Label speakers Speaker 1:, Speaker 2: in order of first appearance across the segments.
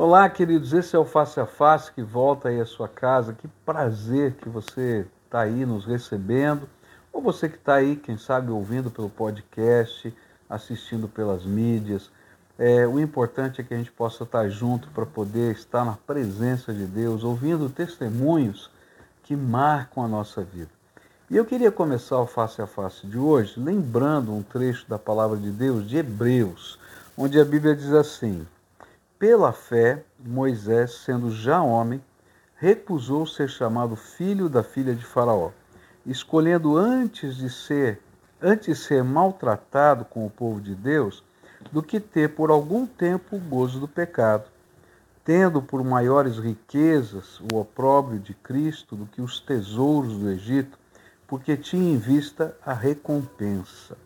Speaker 1: Olá, queridos. Esse é o Face a Face que volta aí à sua casa. Que prazer que você está aí nos recebendo. Ou você que está aí, quem sabe, ouvindo pelo podcast, assistindo pelas mídias. É, o importante é que a gente possa estar tá junto para poder estar na presença de Deus, ouvindo testemunhos que marcam a nossa vida. E eu queria começar o Face a Face de hoje lembrando um trecho da palavra de Deus de Hebreus, onde a Bíblia diz assim: Pela fé, Moisés, sendo já homem, recusou ser chamado filho da filha de Faraó, escolhendo antes de ser antes ser maltratado com o povo de Deus do que ter por algum tempo o gozo do pecado, tendo por maiores riquezas o opróbrio de Cristo do que os tesouros do Egito, porque tinha em vista a recompensa.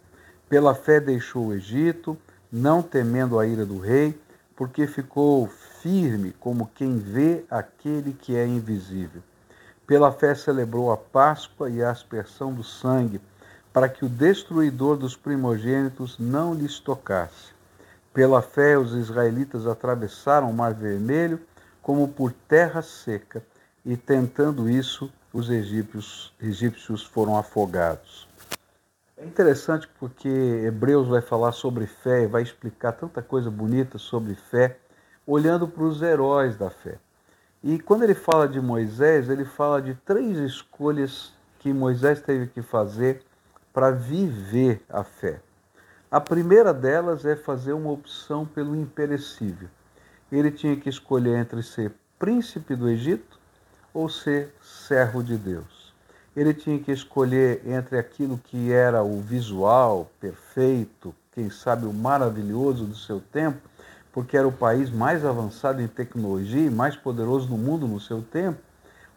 Speaker 1: Pela fé deixou o Egito, não temendo a ira do rei, porque ficou firme como quem vê aquele que é invisível. Pela fé celebrou a Páscoa e a aspersão do sangue, para que o destruidor dos primogênitos não lhes tocasse. Pela fé os israelitas atravessaram o Mar Vermelho como por terra seca, e tentando isso, os egípcios, egípcios foram afogados. É interessante porque Hebreus vai falar sobre fé e vai explicar tanta coisa bonita sobre fé, olhando para os heróis da fé. E quando ele fala de Moisés, ele fala de três escolhas que Moisés teve que fazer para viver a fé. A primeira delas é fazer uma opção pelo imperecível. Ele tinha que escolher entre ser príncipe do Egito ou ser servo de Deus. Ele tinha que escolher entre aquilo que era o visual perfeito, quem sabe o maravilhoso do seu tempo, porque era o país mais avançado em tecnologia e mais poderoso no mundo no seu tempo,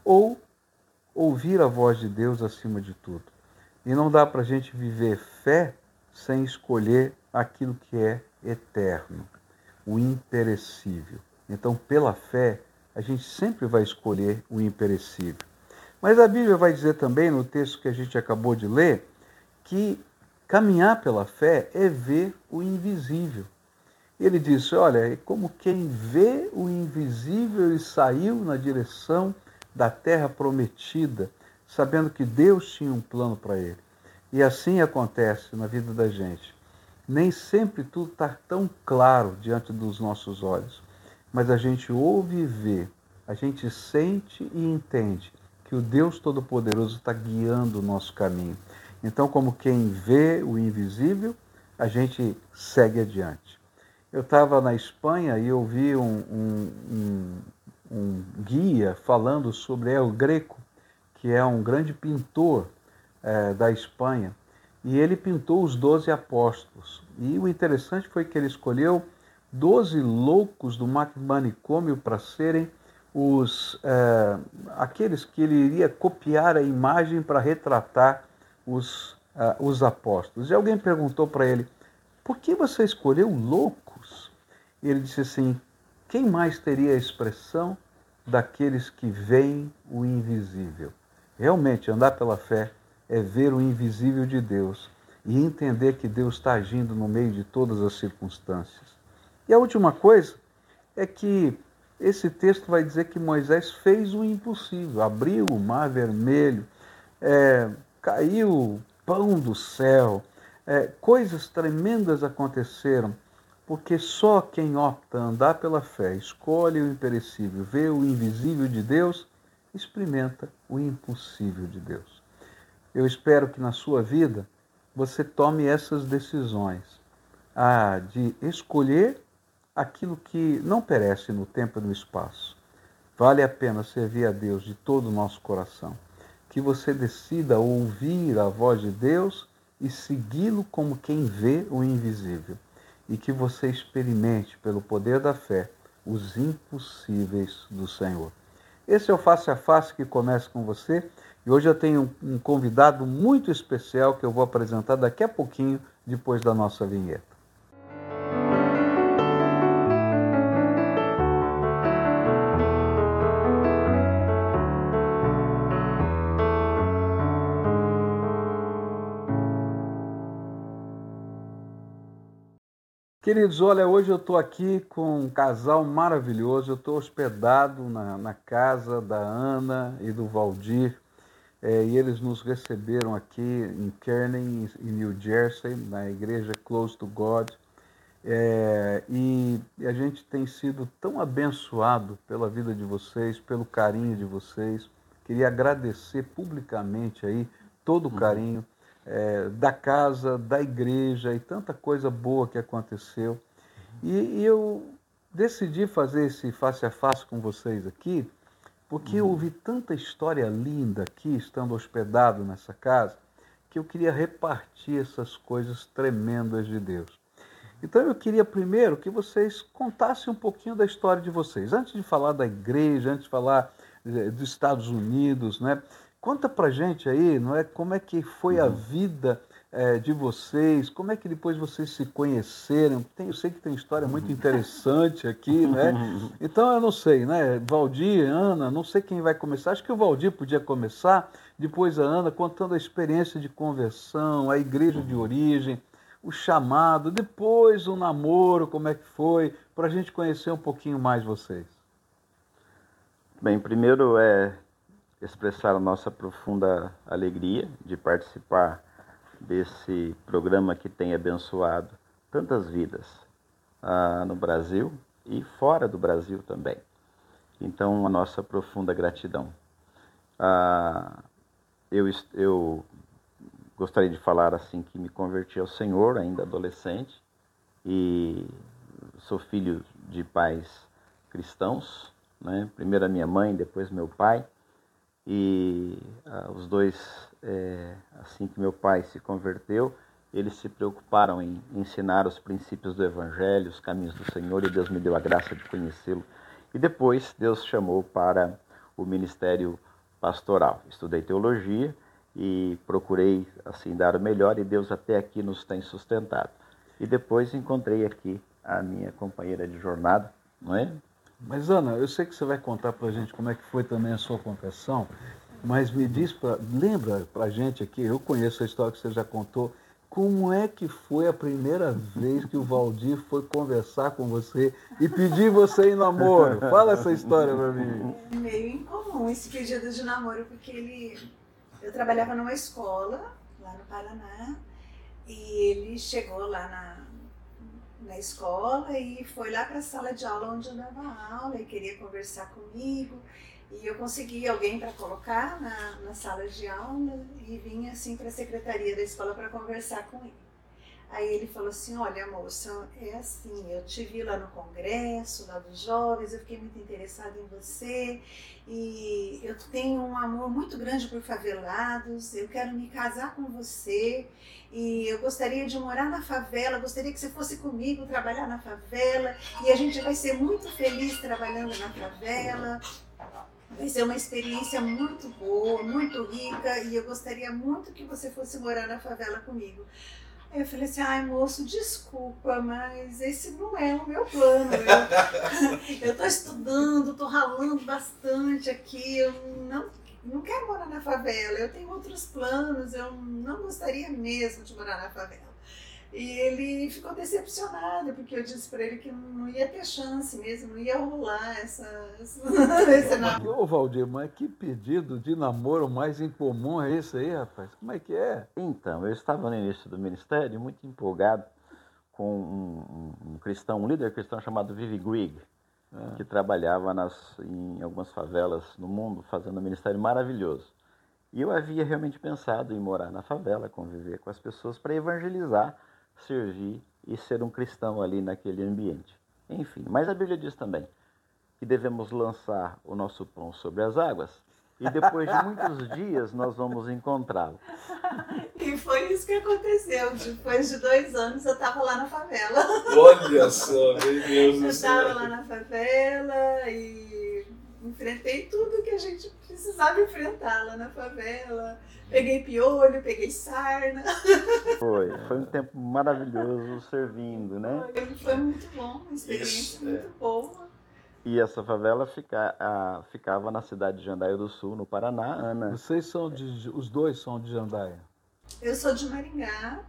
Speaker 1: ou ouvir a voz de Deus acima de tudo. E não dá para a gente viver fé sem escolher aquilo que é eterno, o imperecível. Então, pela fé, a gente sempre vai escolher o imperecível. Mas a Bíblia vai dizer também, no texto que a gente acabou de ler, que caminhar pela fé é ver o invisível. Ele disse: Olha, é como quem vê o invisível e saiu na direção da terra prometida, sabendo que Deus tinha um plano para ele. E assim acontece na vida da gente. Nem sempre tudo está tão claro diante dos nossos olhos mas a gente ouve e vê, a gente sente e entende que o Deus Todo-Poderoso está guiando o nosso caminho. Então, como quem vê o invisível, a gente segue adiante. Eu estava na Espanha e ouvi um, um, um, um guia falando sobre El Greco, que é um grande pintor é, da Espanha, e ele pintou os doze apóstolos. E o interessante foi que ele escolheu doze loucos do manicômio para serem os é, aqueles que ele iria copiar a imagem para retratar os, é, os apóstolos. E alguém perguntou para ele: por que você escolheu loucos? E ele disse assim: quem mais teria a expressão daqueles que veem o invisível? Realmente, andar pela fé é ver o invisível de Deus e entender que Deus está agindo no meio de todas as circunstâncias. E a última coisa é que esse texto vai dizer que Moisés fez o impossível, abriu o mar vermelho, é, caiu pão do céu, é, coisas tremendas aconteceram, porque só quem opta andar pela fé, escolhe o imperecível, vê o invisível de Deus, experimenta o impossível de Deus. Eu espero que na sua vida você tome essas decisões, a de escolher aquilo que não perece no tempo e no espaço. Vale a pena servir a Deus de todo o nosso coração. Que você decida ouvir a voz de Deus e segui-lo como quem vê o invisível. E que você experimente, pelo poder da fé, os impossíveis do Senhor. Esse é o Face a Face que começa com você. E hoje eu tenho um convidado muito especial que eu vou apresentar daqui a pouquinho, depois da nossa vinheta. Queridos, olha, hoje eu estou aqui com um casal maravilhoso. Eu estou hospedado na, na, casa da Ana e do Valdir. É, e eles nos receberam aqui em Kearney, em New Jersey, na igreja Close to God. É, e a gente tem sido tão abençoado pela vida de vocês, pelo carinho de vocês. Queria agradecer publicamente aí todo o uhum. carinho é, da casa, da igreja e tanta coisa boa que aconteceu. E, e, eu decidi fazer esse face a face com vocês aqui, porque eu ouvi tanta história linda aqui, estando hospedado nessa casa, que eu queria repartir essas coisas tremendas de Deus. Então eu queria primeiro que vocês contassem um pouquinho da história de vocês. Antes de falar da igreja, antes de falar eh, dos Estados Unidos, né? Conta pra gente aí, não é? Como é que foi a uhum. vida é, de vocês? Como é que depois vocês se conheceram? Tem, eu sei que tem história muito interessante aqui, né? Então eu não sei, né? Valdir, Ana, não sei quem vai começar. Acho que o Valdir podia começar, depois a Ana contando a experiência de conversão, a igreja de origem, o chamado, depois o namoro, como é que foi, para a gente conhecer um pouquinho mais vocês.
Speaker 2: Bem, primeiro é expressar a nossa profunda alegria de participar desse programa que tem abençoado tantas vidas ah, no Brasil e fora do Brasil também. Então, a nossa profunda gratidão. Ah, eu, eu gostaria de falar assim que me converti ao Senhor ainda adolescente e sou filho de pais cristãos, né? primeiro a minha mãe, depois meu pai e ah, os dois, é, assim que meu pai se converteu, eles se preocuparam em ensinar os princípios do Evangelho, os caminhos do Senhor, e Deus me deu a graça de conhecê-lo. E depois Deus chamou para o ministério pastoral. Estudei teologia e procurei assim dar o melhor, e Deus até aqui nos tem sustentado. E depois encontrei aqui a minha companheira de jornada, não é?
Speaker 1: Mas, Ana, eu sei que você vai contar para a gente como é que foi também a sua confessão, mas me diz, pra, lembra para a gente aqui, eu conheço a história que você já contou, como é que foi a primeira vez que o Valdir foi conversar com você e pedir você em namoro? Fala essa história para mim.
Speaker 3: É meio incomum esse pedido de namoro, porque ele, eu trabalhava numa escola lá no Paraná e ele chegou lá na, na escola e foi lá para a sala de aula onde eu dava aula e queria conversar comigo. E eu consegui alguém para colocar na, na sala de aula e vim assim para a secretaria da escola para conversar com ele. Aí ele falou assim: Olha, moça, é assim, eu te vi lá no congresso, lá dos jovens, eu fiquei muito interessada em você e eu tenho um amor muito grande por favelados, eu quero me casar com você e eu gostaria de morar na favela, gostaria que você fosse comigo trabalhar na favela e a gente vai ser muito feliz trabalhando na favela. Vai ser uma experiência muito boa, muito rica e eu gostaria muito que você fosse morar na favela comigo. Eu falei assim, ai moço, desculpa, mas esse não é o meu plano. Eu estou estudando, estou ralando bastante aqui, eu não, não quero morar na favela, eu tenho outros planos, eu não gostaria mesmo de morar na favela. E ele ficou decepcionado, porque eu disse para ele que não ia ter chance mesmo, não ia rolar essa, esse
Speaker 1: namoro. Ô Valdir, mas que pedido de namoro mais incomum é esse aí, rapaz? Como é que é?
Speaker 2: Então, eu estava no início do ministério muito empolgado com um, um, um cristão, um líder cristão chamado Vivi Grigg, é. que trabalhava nas, em algumas favelas no mundo, fazendo um ministério maravilhoso. E eu havia realmente pensado em morar na favela, conviver com as pessoas para evangelizar servir e ser um cristão ali naquele ambiente. Enfim, mas a Bíblia diz também que devemos lançar o nosso pão sobre as águas e depois de muitos dias nós vamos encontrá-lo.
Speaker 3: E foi isso que aconteceu. Depois de dois anos eu estava lá na favela.
Speaker 4: Olha só, meu Deus
Speaker 3: do céu. Eu estava lá na favela e enfrentei tudo que a gente precisava enfrentar lá na favela. Peguei piolho, peguei sarna.
Speaker 2: Foi, foi um tempo maravilhoso servindo, né?
Speaker 3: Foi, foi muito bom, uma experiência Isso, muito é. boa.
Speaker 2: E essa favela fica, a, ficava na cidade de Jandaia do Sul, no Paraná, Ana.
Speaker 1: Vocês são de. Os dois são de Jandaia?
Speaker 3: Eu sou de Maringá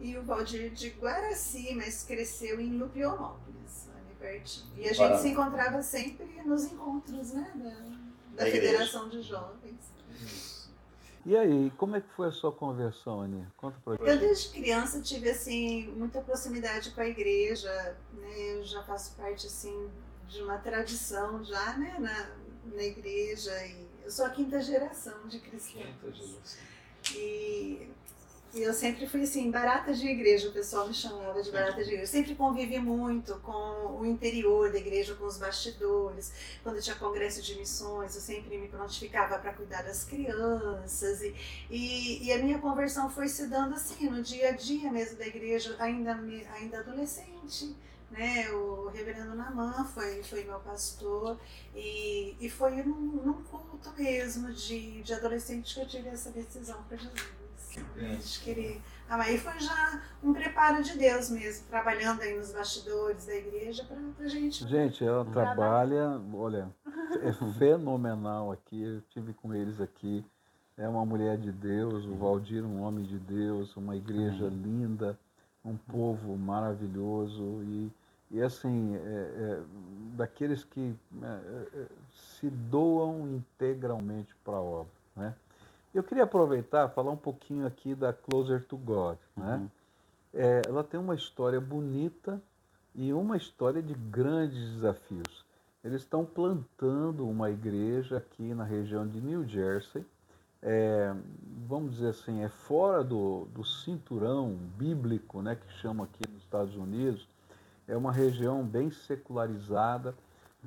Speaker 3: e o Valdir de Guaraci, mas cresceu em Lupionópolis, E a gente se encontrava sempre nos encontros né, da, da. Federação de Jovens.
Speaker 1: E aí, como é que foi a sua conversão, Aninha? Conta pra
Speaker 3: Eu
Speaker 1: gente.
Speaker 3: desde criança tive assim muita proximidade com a igreja, né? Eu já faço parte assim de uma tradição já, né, na, na igreja e eu sou a quinta geração de cristãos.
Speaker 4: Quinta geração.
Speaker 3: E, e eu sempre fui assim, barata de igreja, o pessoal me chamava de barata de igreja. Sempre convivi muito com o interior da igreja, com os bastidores. Quando tinha congresso de missões, eu sempre me prontificava para cuidar das crianças. E, e, e a minha conversão foi se dando assim, no dia a dia mesmo da igreja, ainda, ainda adolescente. Né, o reverendo Namã foi, foi meu pastor e, e foi num, num culto mesmo de, de adolescente que eu tive essa decisão para Jesus
Speaker 4: É.
Speaker 3: de querer amar. E foi já um preparo de Deus mesmo, trabalhando aí nos bastidores da igreja para a gente.
Speaker 1: Gente, ela trabalha, olha, é fenomenal aqui. Eu tive com eles aqui. É uma mulher de Deus, o Valdir, um homem de Deus, uma igreja linda, um povo maravilhoso e, e assim, é, é, daqueles que é, é, se doam integralmente para a obra. Eu queria aproveitar falar um pouquinho aqui da Closer to God. Né?
Speaker 2: Uhum.
Speaker 1: É, ela tem uma história bonita e uma história de grandes desafios. Eles estão plantando uma igreja aqui na região de New Jersey. É, vamos dizer assim, é fora do, do cinturão bíblico, né, que chama aqui nos Estados Unidos. É uma região bem secularizada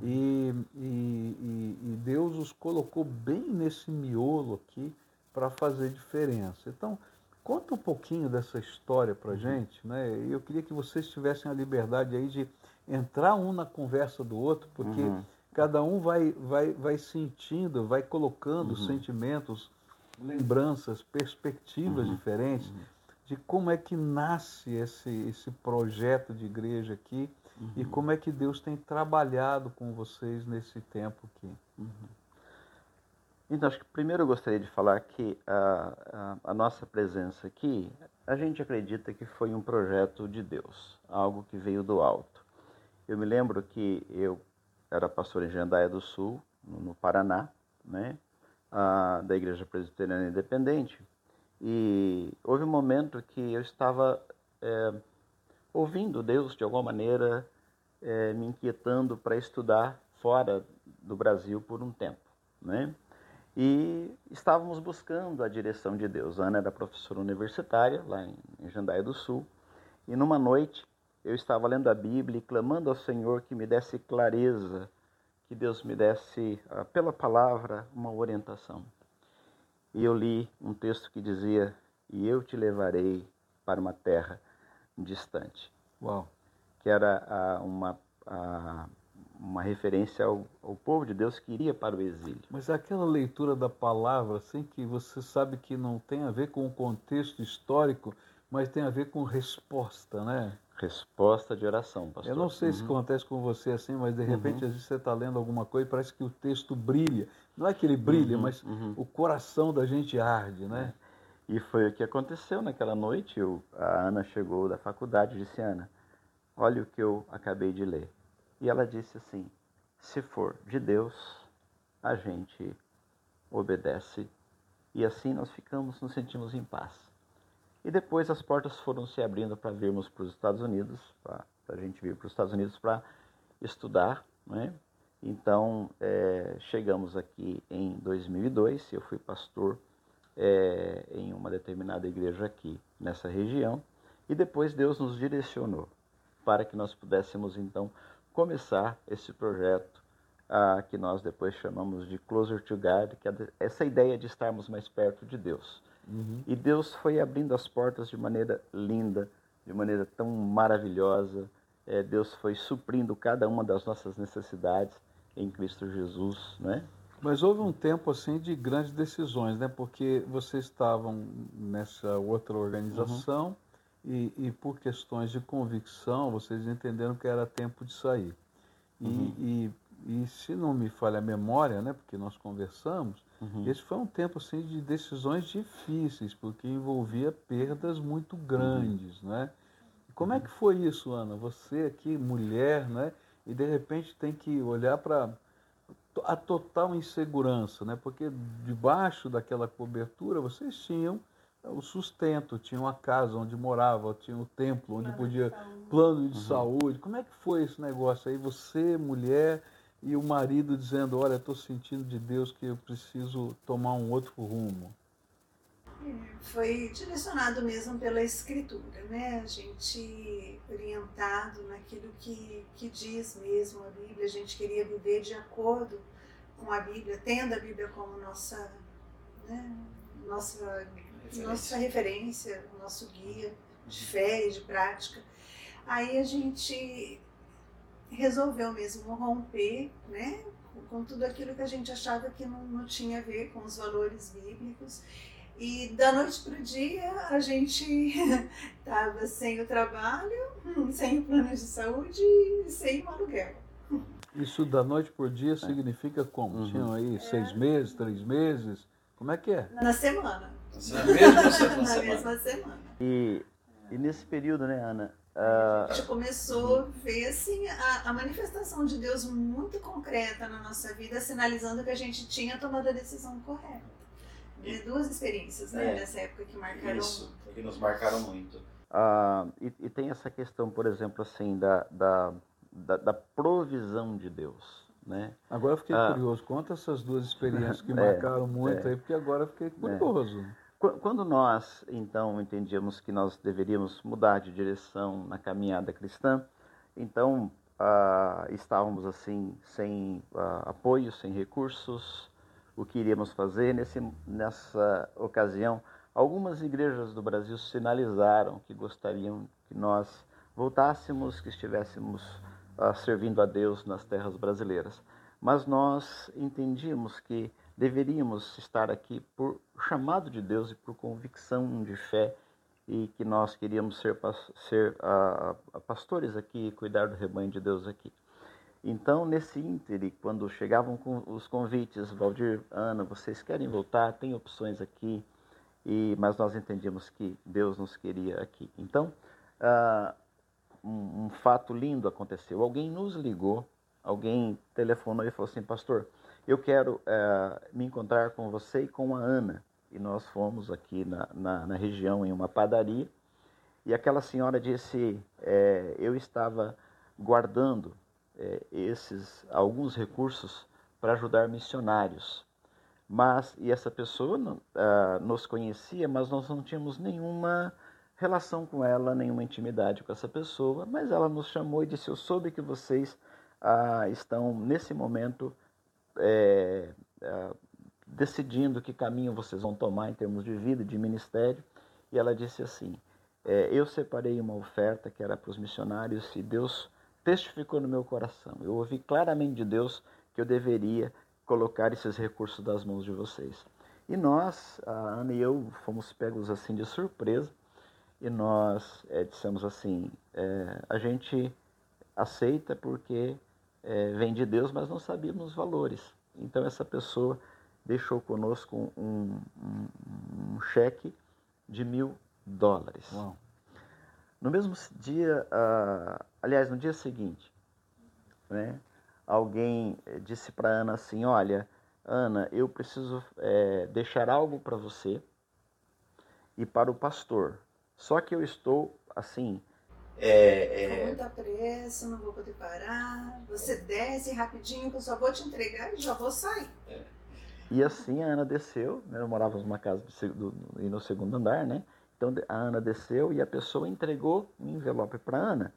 Speaker 1: e, e- e Deus os colocou bem nesse miolo aqui para fazer diferença. Então, conta um pouquinho dessa história para gente, né? E eu queria que vocês tivessem a liberdade aí de entrar um na conversa do outro, porque
Speaker 2: Uhum.
Speaker 1: cada um vai, vai, vai sentindo, vai colocando sentimentos, lembranças, perspectivas diferentes de como é que nasce esse, esse projeto de igreja aqui e como é que Deus tem trabalhado com vocês nesse tempo aqui.
Speaker 2: Então, acho que primeiro eu gostaria de falar que a, a, a nossa presença aqui, a gente acredita que foi um projeto de Deus, algo que veio do alto. Eu me lembro que eu era pastor em Jandaia do Sul, no, Paraná, né, ah, da Igreja Presbiteriana Independente, e houve um momento que eu estava eh, ouvindo Deus de alguma maneira, eh, me inquietando para estudar fora do Brasil por um tempo, né? E estávamos buscando a direção de Deus. A Ana era professora universitária lá em, em Jandaia do Sul. E numa noite eu estava lendo a Bíblia e clamando ao Senhor que me desse clareza, que Deus me desse, ah, pela palavra, uma orientação. E eu li um texto que dizia: E eu te levarei para uma terra distante
Speaker 1: Uau!
Speaker 2: que era ah, uma, ah, uma referência ao, ao povo de Deus que iria para o exílio.
Speaker 1: Mas aquela leitura da palavra, assim, que você sabe que não tem a ver com o contexto histórico, mas tem a ver com resposta, né?
Speaker 2: Resposta de oração, pastor.
Speaker 1: Eu não sei se acontece com você assim, mas de repente às vezes você está lendo alguma coisa e parece que o texto brilha. Não é que ele brilha, mas o coração da gente arde, né?
Speaker 2: E foi o que aconteceu naquela noite. Eu, a Ana chegou da faculdade e disse: Ana, olha o que eu acabei de ler. E ela disse assim: se for de Deus, a gente obedece e assim nós ficamos, nos sentimos em paz. E depois as portas foram se abrindo para virmos para os Estados Unidos, para a gente vir para os Estados Unidos para estudar, né? Então eh, chegamos aqui em 2002. Eu fui pastor eh, em uma determinada igreja aqui nessa região e depois Deus nos direcionou para que nós pudéssemos então começar esse projeto ah, que nós depois chamamos de Closer to God, que é essa ideia de estarmos mais perto de Deus. E Deus foi abrindo as portas de maneira linda, de maneira tão maravilhosa. Eh, Deus foi suprindo cada uma das nossas necessidades em Cristo Jesus, né?
Speaker 1: Mas houve um tempo assim de grandes decisões, né? Porque vocês estavam nessa outra organização e, e por questões de convicção vocês entenderam que era tempo de sair. E, e E se não me falha a memória, né, porque nós conversamos,
Speaker 2: Uhum.
Speaker 1: esse foi um tempo assim de decisões difíceis, porque envolvia perdas muito grandes, né? E como é que foi isso, Ana? Você aqui, mulher, né? E de repente tem que olhar para a total insegurança, né? Porque debaixo daquela cobertura vocês tinham o sustento, tinham a casa onde morava, tinham o templo onde podia plano de saúde. Como é que foi esse negócio aí? Você, mulher, e o marido dizendo, olha, estou sentindo de Deus que eu preciso tomar um outro rumo.
Speaker 3: Foi direcionado mesmo pela escritura, né? A gente orientado naquilo que, que diz mesmo a Bíblia, a gente queria viver de acordo com a Bíblia, tendo a Bíblia como nossa, né? nossa, nossa referência, nosso guia de fé e de prática. Aí a gente resolveu mesmo romper, né? Com tudo aquilo que a gente achava que não, não tinha a ver com os valores bíblicos e da noite para o dia a gente estava sem o trabalho, sem o plano de saúde e sem o aluguel.
Speaker 1: Isso da noite por dia significa como?
Speaker 2: Uhum.
Speaker 1: Tinham aí seis meses, três meses? Como é que é?
Speaker 3: Na semana.
Speaker 4: Na mesma semana.
Speaker 3: Na mesma semana.
Speaker 2: E, e nesse período, né, Ana?
Speaker 3: A
Speaker 2: ah,
Speaker 3: gente começou a ver assim, a, a manifestação de Deus muito concreta na nossa vida, sinalizando que a gente tinha tomado a decisão correta. E duas experiências né,
Speaker 4: É.
Speaker 3: nessa época que marcaram
Speaker 4: Isso,
Speaker 3: muito.
Speaker 4: que nos marcaram muito.
Speaker 2: ah, e, e tem essa questão, por exemplo, assim, da, da, da, da provisão de Deus, né?
Speaker 1: Agora eu fiquei
Speaker 2: Ah.
Speaker 1: curioso. Conta essas duas experiências que
Speaker 2: É,
Speaker 1: marcaram muito
Speaker 2: é.
Speaker 1: aí, porque agora eu fiquei curioso.
Speaker 2: Qu- Quando nós, então, entendíamos que nós deveríamos mudar de direção na caminhada cristã, então ah, estávamos assim, sem ah, apoio, sem recursos, o que iríamos fazer? Nesse, nessa ocasião, algumas igrejas do Brasil sinalizaram que gostariam que nós voltássemos, que estivéssemos ah, servindo a Deus nas terras brasileiras. Mas nós entendíamos que deveríamos estar aqui por chamado de Deus e por convicção de fé e que nós queríamos ser, ser ah, pastores aqui, cuidar do rebanho de Deus aqui. Então, nesse íntere, quando chegavam com os convites, Valdir, Ana, vocês querem voltar? Tem opções aqui, e mas nós entendíamos que Deus nos queria aqui. Então, ah, um, um fato lindo aconteceu. Alguém nos ligou, alguém telefonou e falou assim, pastor, eu quero eh, me encontrar com você e com a Ana. E nós fomos aqui na, na, na região em uma padaria e aquela senhora disse, eh, eu estava guardando eh, esses alguns recursos para ajudar missionários. Mas e essa pessoa ah, nos conhecia, mas nós não tínhamos nenhuma relação com ela, nenhuma intimidade com essa pessoa. Mas ela nos chamou e disse: Eu soube que vocês ah, estão nesse momento é, ah, decidindo que caminho vocês vão tomar em termos de vida, de ministério. E ela disse assim: é, Eu separei uma oferta que era para os missionários e Deus testificou no meu coração. Eu ouvi claramente de Deus que eu deveria colocar esses recursos das mãos de vocês. E nós, a Ana e eu, fomos pegos assim de surpresa e nós eh, dissemos assim: eh, a gente aceita porque eh, vem de Deus, mas não sabíamos os valores. Então essa pessoa deixou conosco um, um- um cheque de mil dólares.
Speaker 1: Uau.
Speaker 2: No mesmo dia, ah, aliás, no dia seguinte, né, alguém eh, disse para Ana assim: Olha, Ana, eu preciso eh, deixar algo para você e para o pastor. Só que eu estou assim,
Speaker 3: Com
Speaker 4: É, é,
Speaker 3: muita pressa, não vou poder parar. Você desce rapidinho que eu só vou te entregar e já vou sair.
Speaker 2: E assim a Ana desceu, né? Eu morava numa casa do- e no segundo andar, né? Então a Ana desceu e a pessoa entregou um envelope para Ana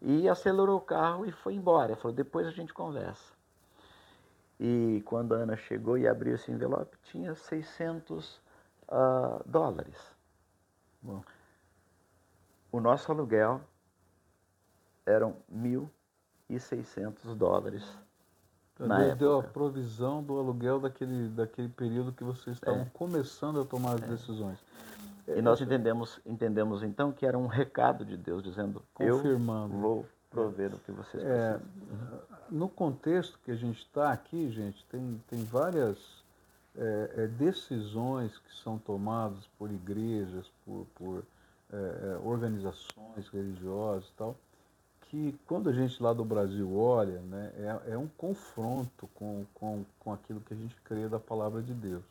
Speaker 2: e acelerou o carro e foi embora. Falou, depois a gente conversa. E quando a Ana chegou e abriu esse envelope, tinha 600 ah, dólares. Bom, o nosso aluguel eram 1.600 dólares.
Speaker 1: Então,
Speaker 2: Na
Speaker 1: Deus deu a
Speaker 2: época.
Speaker 1: provisão do aluguel daquele, daquele período que vocês estavam
Speaker 2: É.
Speaker 1: começando a tomar as decisões.
Speaker 2: E nós entendemos, entendemos então que era um recado de Deus dizendo: Eu
Speaker 1: Confirmando.
Speaker 2: vou prover o que vocês
Speaker 1: É,
Speaker 2: precisam.
Speaker 1: no contexto que a gente está aqui, gente, tem, tem várias é, é, decisões que são tomadas por igrejas, por, por é, é organizações religiosas e tal, que quando a gente lá do Brasil olha, né, é, é um confronto com, com, com aquilo que a gente crê da palavra de Deus.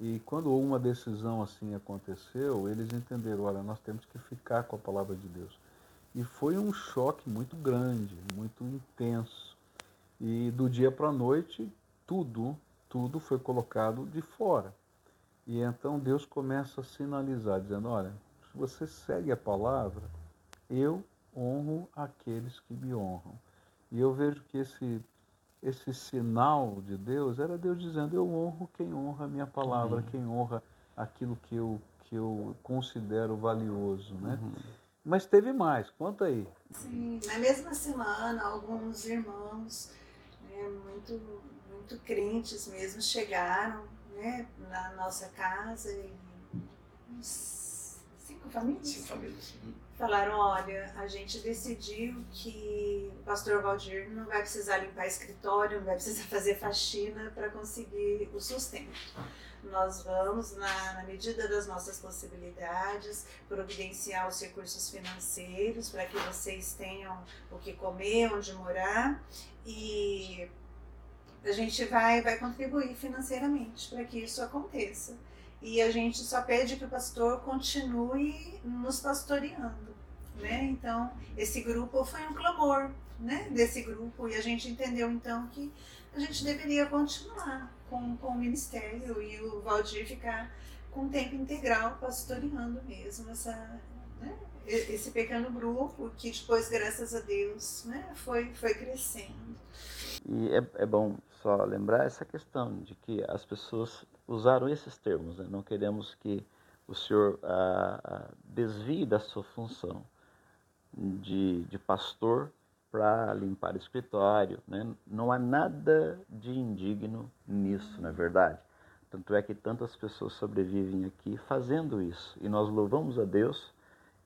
Speaker 1: E quando uma decisão assim aconteceu, eles entenderam, olha, nós temos que ficar com a palavra de Deus. E foi um choque muito grande, muito intenso. E do dia para a noite, tudo, tudo foi colocado de fora. E então Deus começa a sinalizar, dizendo: olha, se você segue a palavra, eu honro aqueles que me honram. E eu vejo que esse, esse sinal de Deus era Deus dizendo: eu honro quem honra a minha palavra, uhum. quem honra aquilo que eu, que eu considero valioso. Né? Uhum. Mas teve mais, conta aí.
Speaker 3: Sim, na mesma semana, alguns irmãos né, muito, muito crentes mesmo chegaram né, na nossa casa e famílias.
Speaker 4: Uhum.
Speaker 3: Falaram, olha, a gente decidiu que o pastor Valdir não vai precisar limpar escritório, não vai precisar fazer faxina para conseguir o sustento nós vamos, na, na, medida das nossas possibilidades, providenciar os recursos financeiros para que vocês tenham o que comer, onde morar e a gente vai, vai contribuir financeiramente para que isso aconteça. E a gente só pede que o pastor continue nos pastoreando. Né? Então, esse grupo foi um clamor né, desse grupo e a gente entendeu então que a gente deveria continuar com, com o ministério e o Valdir ficar com tempo integral pastoreando mesmo essa, né, esse pequeno grupo que depois, graças a Deus, né, foi, foi crescendo.
Speaker 2: E é, é bom só lembrar essa questão de que as pessoas usaram esses termos. Né? Não queremos que o senhor ah, desvie da sua função de, de pastor para limpar o escritório. Né? Não há nada de indigno nisso, não é verdade? Tanto é que tantas pessoas sobrevivem aqui fazendo isso. E nós louvamos a Deus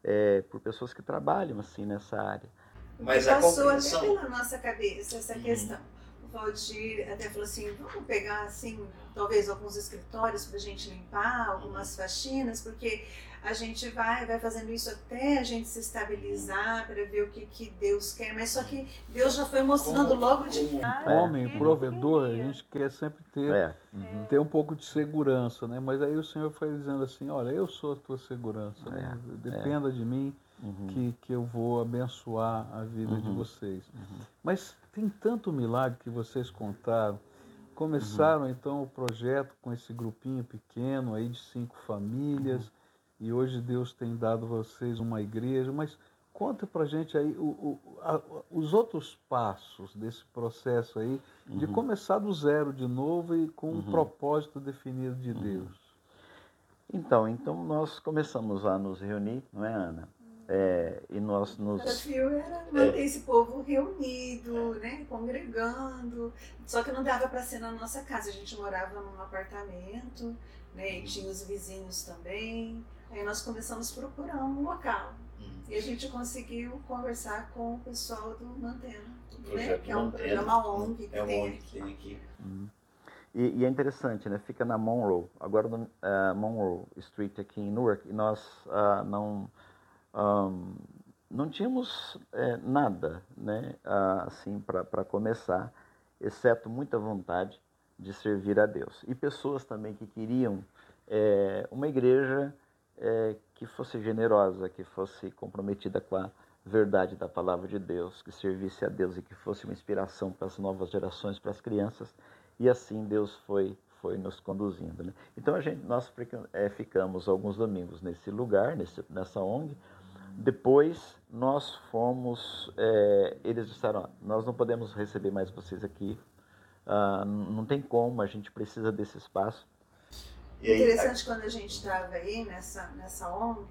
Speaker 2: é, por pessoas que trabalham assim nessa área.
Speaker 3: Mas passou até pela nossa cabeça essa uhum. questão Valdir até falou assim, vamos pegar assim, talvez alguns escritórios para a gente limpar, algumas faxinas, porque a gente vai, vai fazendo isso até a gente se estabilizar para ver o que, que Deus quer, mas só que Deus já foi mostrando como, logo de
Speaker 1: cara. Homem, provedor, a gente quer sempre ter, é. uhum. ter um pouco de segurança, né? Mas aí o Senhor foi dizendo assim, olha, eu sou a tua segurança, né? É. dependa de mim uhum. que, que eu vou abençoar a vida uhum. de vocês. Uhum. Mas tem tanto milagre que vocês contaram. Começaram uhum. então o projeto com esse grupinho pequeno aí de cinco famílias uhum. e hoje Deus tem dado a vocês uma igreja, mas conta pra gente aí o, o, a, os outros passos desse processo aí de uhum. começar do zero de novo e com um propósito definido de Deus.
Speaker 2: Então, então nós começamos a nos reunir, não é, Ana? É, e nós nos.
Speaker 3: O desafio era manter é, esse povo reunido, né, congregando. Só que não dava para ser na nossa casa. A gente morava num apartamento, né, e tinha os vizinhos também. Aí nós começamos a procurar um local. Uhum. E a gente conseguiu conversar com o pessoal do Mantena, né, que é um programa ONG que, é tem, ONG aqui. tem aqui.
Speaker 2: Uhum. E, e, é interessante, né? Fica na Monroe, agora no uh, Monroe Street aqui em Newark, e nós uh, não não tínhamos é, nada né, assim para começar, exceto muita vontade de servir a Deus. E pessoas também que queriam é, uma igreja é, que fosse generosa, que fosse comprometida com a verdade da palavra de Deus, que servisse a Deus e que fosse uma inspiração para as novas gerações, para as crianças. E assim Deus foi foi nos conduzindo. Né? Então a gente, nós é, ficamos alguns domingos nesse lugar, nesse, nessa ONG, depois nós fomos, é, eles disseram, nós não podemos receber mais vocês aqui, uh, não tem como, a gente precisa desse espaço.
Speaker 3: E aí, Interessante quando a gente estava aí nessa, nessa ONG,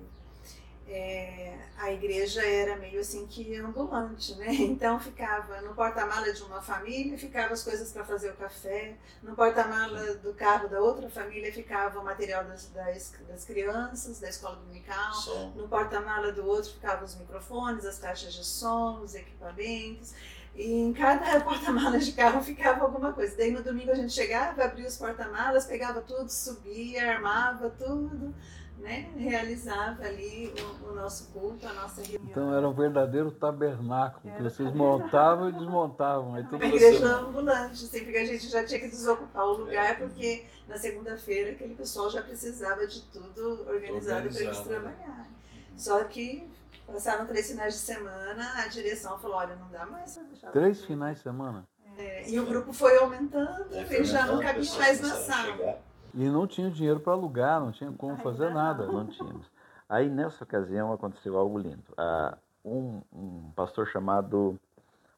Speaker 3: é, a igreja era meio assim que ambulante, né? Então ficava no porta-mala de uma família, ficava as coisas para fazer o café, no porta-mala do carro da outra família ficava o material das, das, das crianças, da escola dominical, som. no porta-mala do outro ficavam os microfones, as caixas de som, os equipamentos. E em cada porta-malas de carro ficava alguma coisa. Daí no domingo a gente chegava, abria os porta-malas, pegava tudo, subia, armava tudo, né? realizava ali o, o, nosso culto, a nossa reunião.
Speaker 1: Então era um verdadeiro tabernáculo, era que vocês montavam e desmontavam. Aí
Speaker 3: tudo uma igreja ambulante, sempre que a gente já tinha que desocupar o lugar, porque na segunda-feira aquele pessoal já precisava de tudo organizado para eles trabalharem. Só que Passaram três finais de semana, a direção falou, olha, não dá mais para deixar.
Speaker 1: Três finais de semana?
Speaker 3: É, e o grupo foi aumentando, é, ele já não cabia mais na sala.
Speaker 1: E não tinha dinheiro para alugar, não tinha como Ai, fazer
Speaker 2: não.
Speaker 1: nada.
Speaker 2: Não tínhamos. Aí nessa ocasião aconteceu algo lindo. Ah, um, um pastor chamado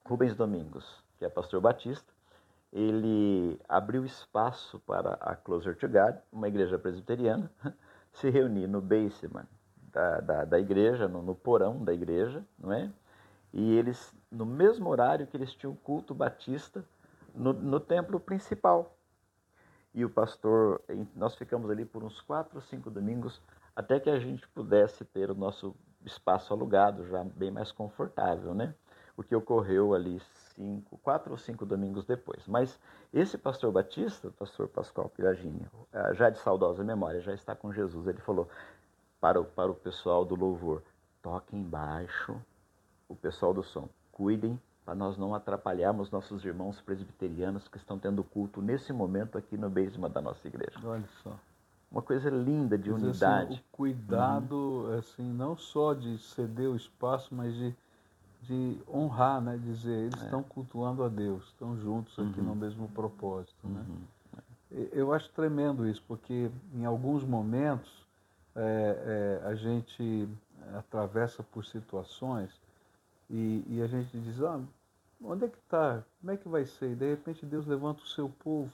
Speaker 2: Rubens Domingos, que é pastor batista, ele abriu espaço para a Closer to God, uma igreja presbiteriana, se reunir no basement da, da, da igreja, no, no, porão da igreja, não é? E eles, no mesmo horário que eles tinham culto batista, no, no templo principal. E o pastor, nós ficamos ali por uns quatro ou cinco domingos, até que a gente pudesse ter o nosso espaço alugado, já bem mais confortável, né? O que ocorreu ali cinco, quatro ou cinco domingos depois. Mas esse pastor batista, pastor Pascoal Piragini, eh, já de saudosa memória, já está com Jesus, ele falou: para o, para o pessoal do louvor. Toquem baixo, o pessoal do som. Cuidem para nós não atrapalharmos nossos irmãos presbiterianos que estão tendo culto nesse momento aqui no basement da nossa igreja.
Speaker 1: Olha só.
Speaker 2: Uma coisa linda de assim, unidade. Assim,
Speaker 1: o cuidado, uhum. assim, não só de ceder o espaço, mas de, de honrar, né? Dizer, eles é. estão cultuando a Deus, estão juntos aqui uhum. no mesmo propósito, né? Uhum. Eu acho tremendo isso, porque em alguns momentos é, é, a gente atravessa por situações e, e a gente diz, ah, onde é que está? Como é que vai ser? E de repente Deus levanta o seu povo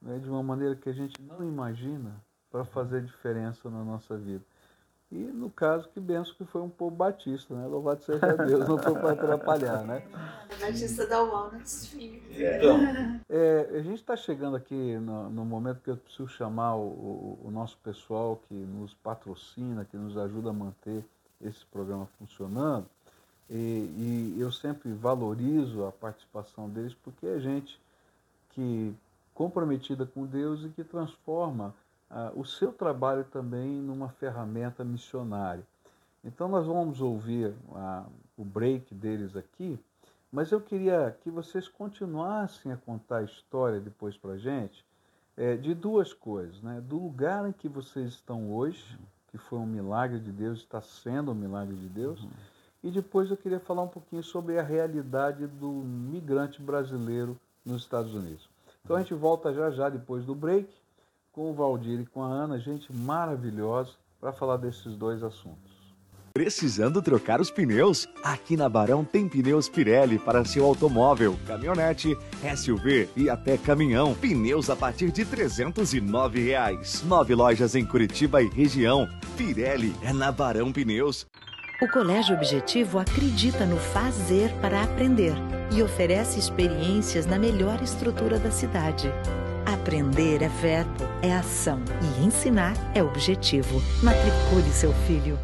Speaker 1: né, de uma maneira que a gente não imagina para fazer diferença na nossa vida. E no caso, que benção que foi um povo batista, né? Louvado seja Deus, não foi para atrapalhar, né?
Speaker 3: Batista da Walnuts Filho.
Speaker 1: Então, é, a gente está chegando aqui no, no, momento que eu preciso chamar o, o, o, nosso pessoal que nos patrocina, que nos ajuda a manter esse programa funcionando. E, e eu sempre valorizo a participação deles porque é gente que comprometida com Deus e que transforma ah, o seu trabalho também numa ferramenta missionária. Então nós vamos ouvir ah, o break deles aqui, mas eu queria que vocês continuassem a contar a história depois para gente é, de duas coisas, né? Do lugar em que vocês estão hoje, que foi um milagre de Deus, está sendo um milagre de Deus, uhum. E depois eu queria falar um pouquinho sobre a realidade do migrante brasileiro nos Estados Unidos. Então a gente volta já já depois do break com o Valdir e com a Ana, gente maravilhosa, para falar desses dois assuntos.
Speaker 5: Precisando trocar os pneus? Aqui na Barão tem pneus Pirelli para seu automóvel, caminhonete, SUV e até caminhão. Pneus a partir de 309 reais. Nove lojas em Curitiba e região. Pirelli é na Barão Pneus.
Speaker 6: O Colégio Objetivo acredita no fazer para aprender e oferece experiências na melhor estrutura da cidade. Aprender é verbo, é ação e ensinar é objetivo. Matricule seu filho.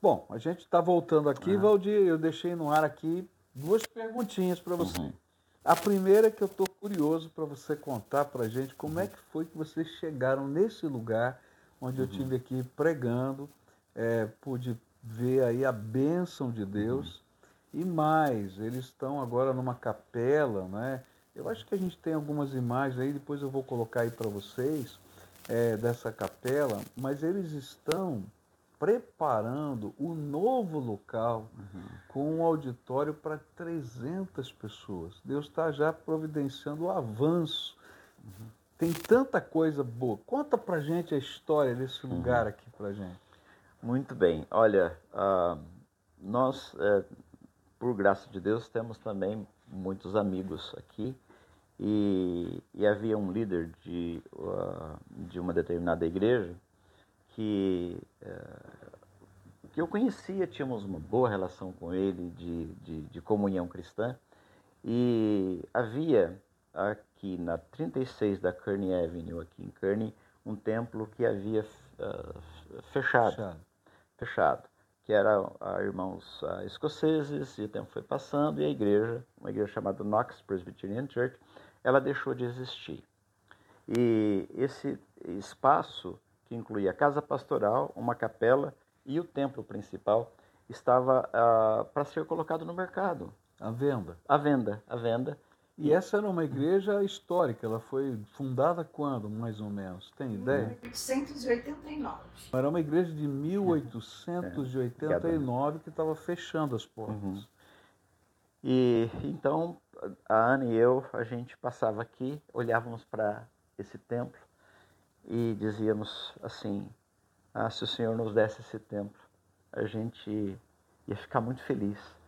Speaker 1: Bom, a gente está voltando aqui, ah. Valdir. Eu deixei no ar aqui duas perguntinhas para você. Uhum. A primeira é que eu estou curioso para você contar para a gente como é que foi que vocês chegaram nesse lugar onde uhum. eu tive aqui pregando, é, pude ver aí a bênção de Deus uhum. e mais, eles estão agora numa capela, né? Eu acho que a gente tem algumas imagens aí, depois eu vou colocar aí para vocês, é, dessa capela, mas eles estão preparando o um novo local uhum. com um auditório para 300 pessoas. Deus está já providenciando o avanço. Uhum. Tem tanta coisa boa. Conta para gente a história desse uhum. lugar aqui para gente.
Speaker 2: Muito bem. Olha, uh, nós, uh, por graça de Deus, temos também muitos amigos aqui. E, e havia um líder de, uh, de uma determinada igreja que, uh, que eu conhecia, tínhamos uma boa relação com ele de, de, de comunhão cristã. E havia aqui na 36 da Kearney Avenue, aqui em Kearney, um templo que havia uh, fechado, fechado, fechado, que eram irmãos escoceses, e o tempo foi passando, e a igreja, uma igreja chamada Knox Presbyterian Church, ela deixou de existir. E esse espaço, que incluía a casa pastoral, uma capela e o templo principal, estava uh, para ser colocado no mercado.
Speaker 1: À venda.
Speaker 2: À venda, à venda.
Speaker 1: E essa era uma igreja histórica, ela foi fundada quando, mais ou menos? Tem ideia?
Speaker 3: 1889.
Speaker 1: Era uma igreja de 1889 que estava fechando as portas. Uhum.
Speaker 2: E então a Ana e eu, a gente passava aqui, olhávamos para esse templo e dizíamos assim: ah, se o Senhor nos desse esse templo, a gente ia ficar muito feliz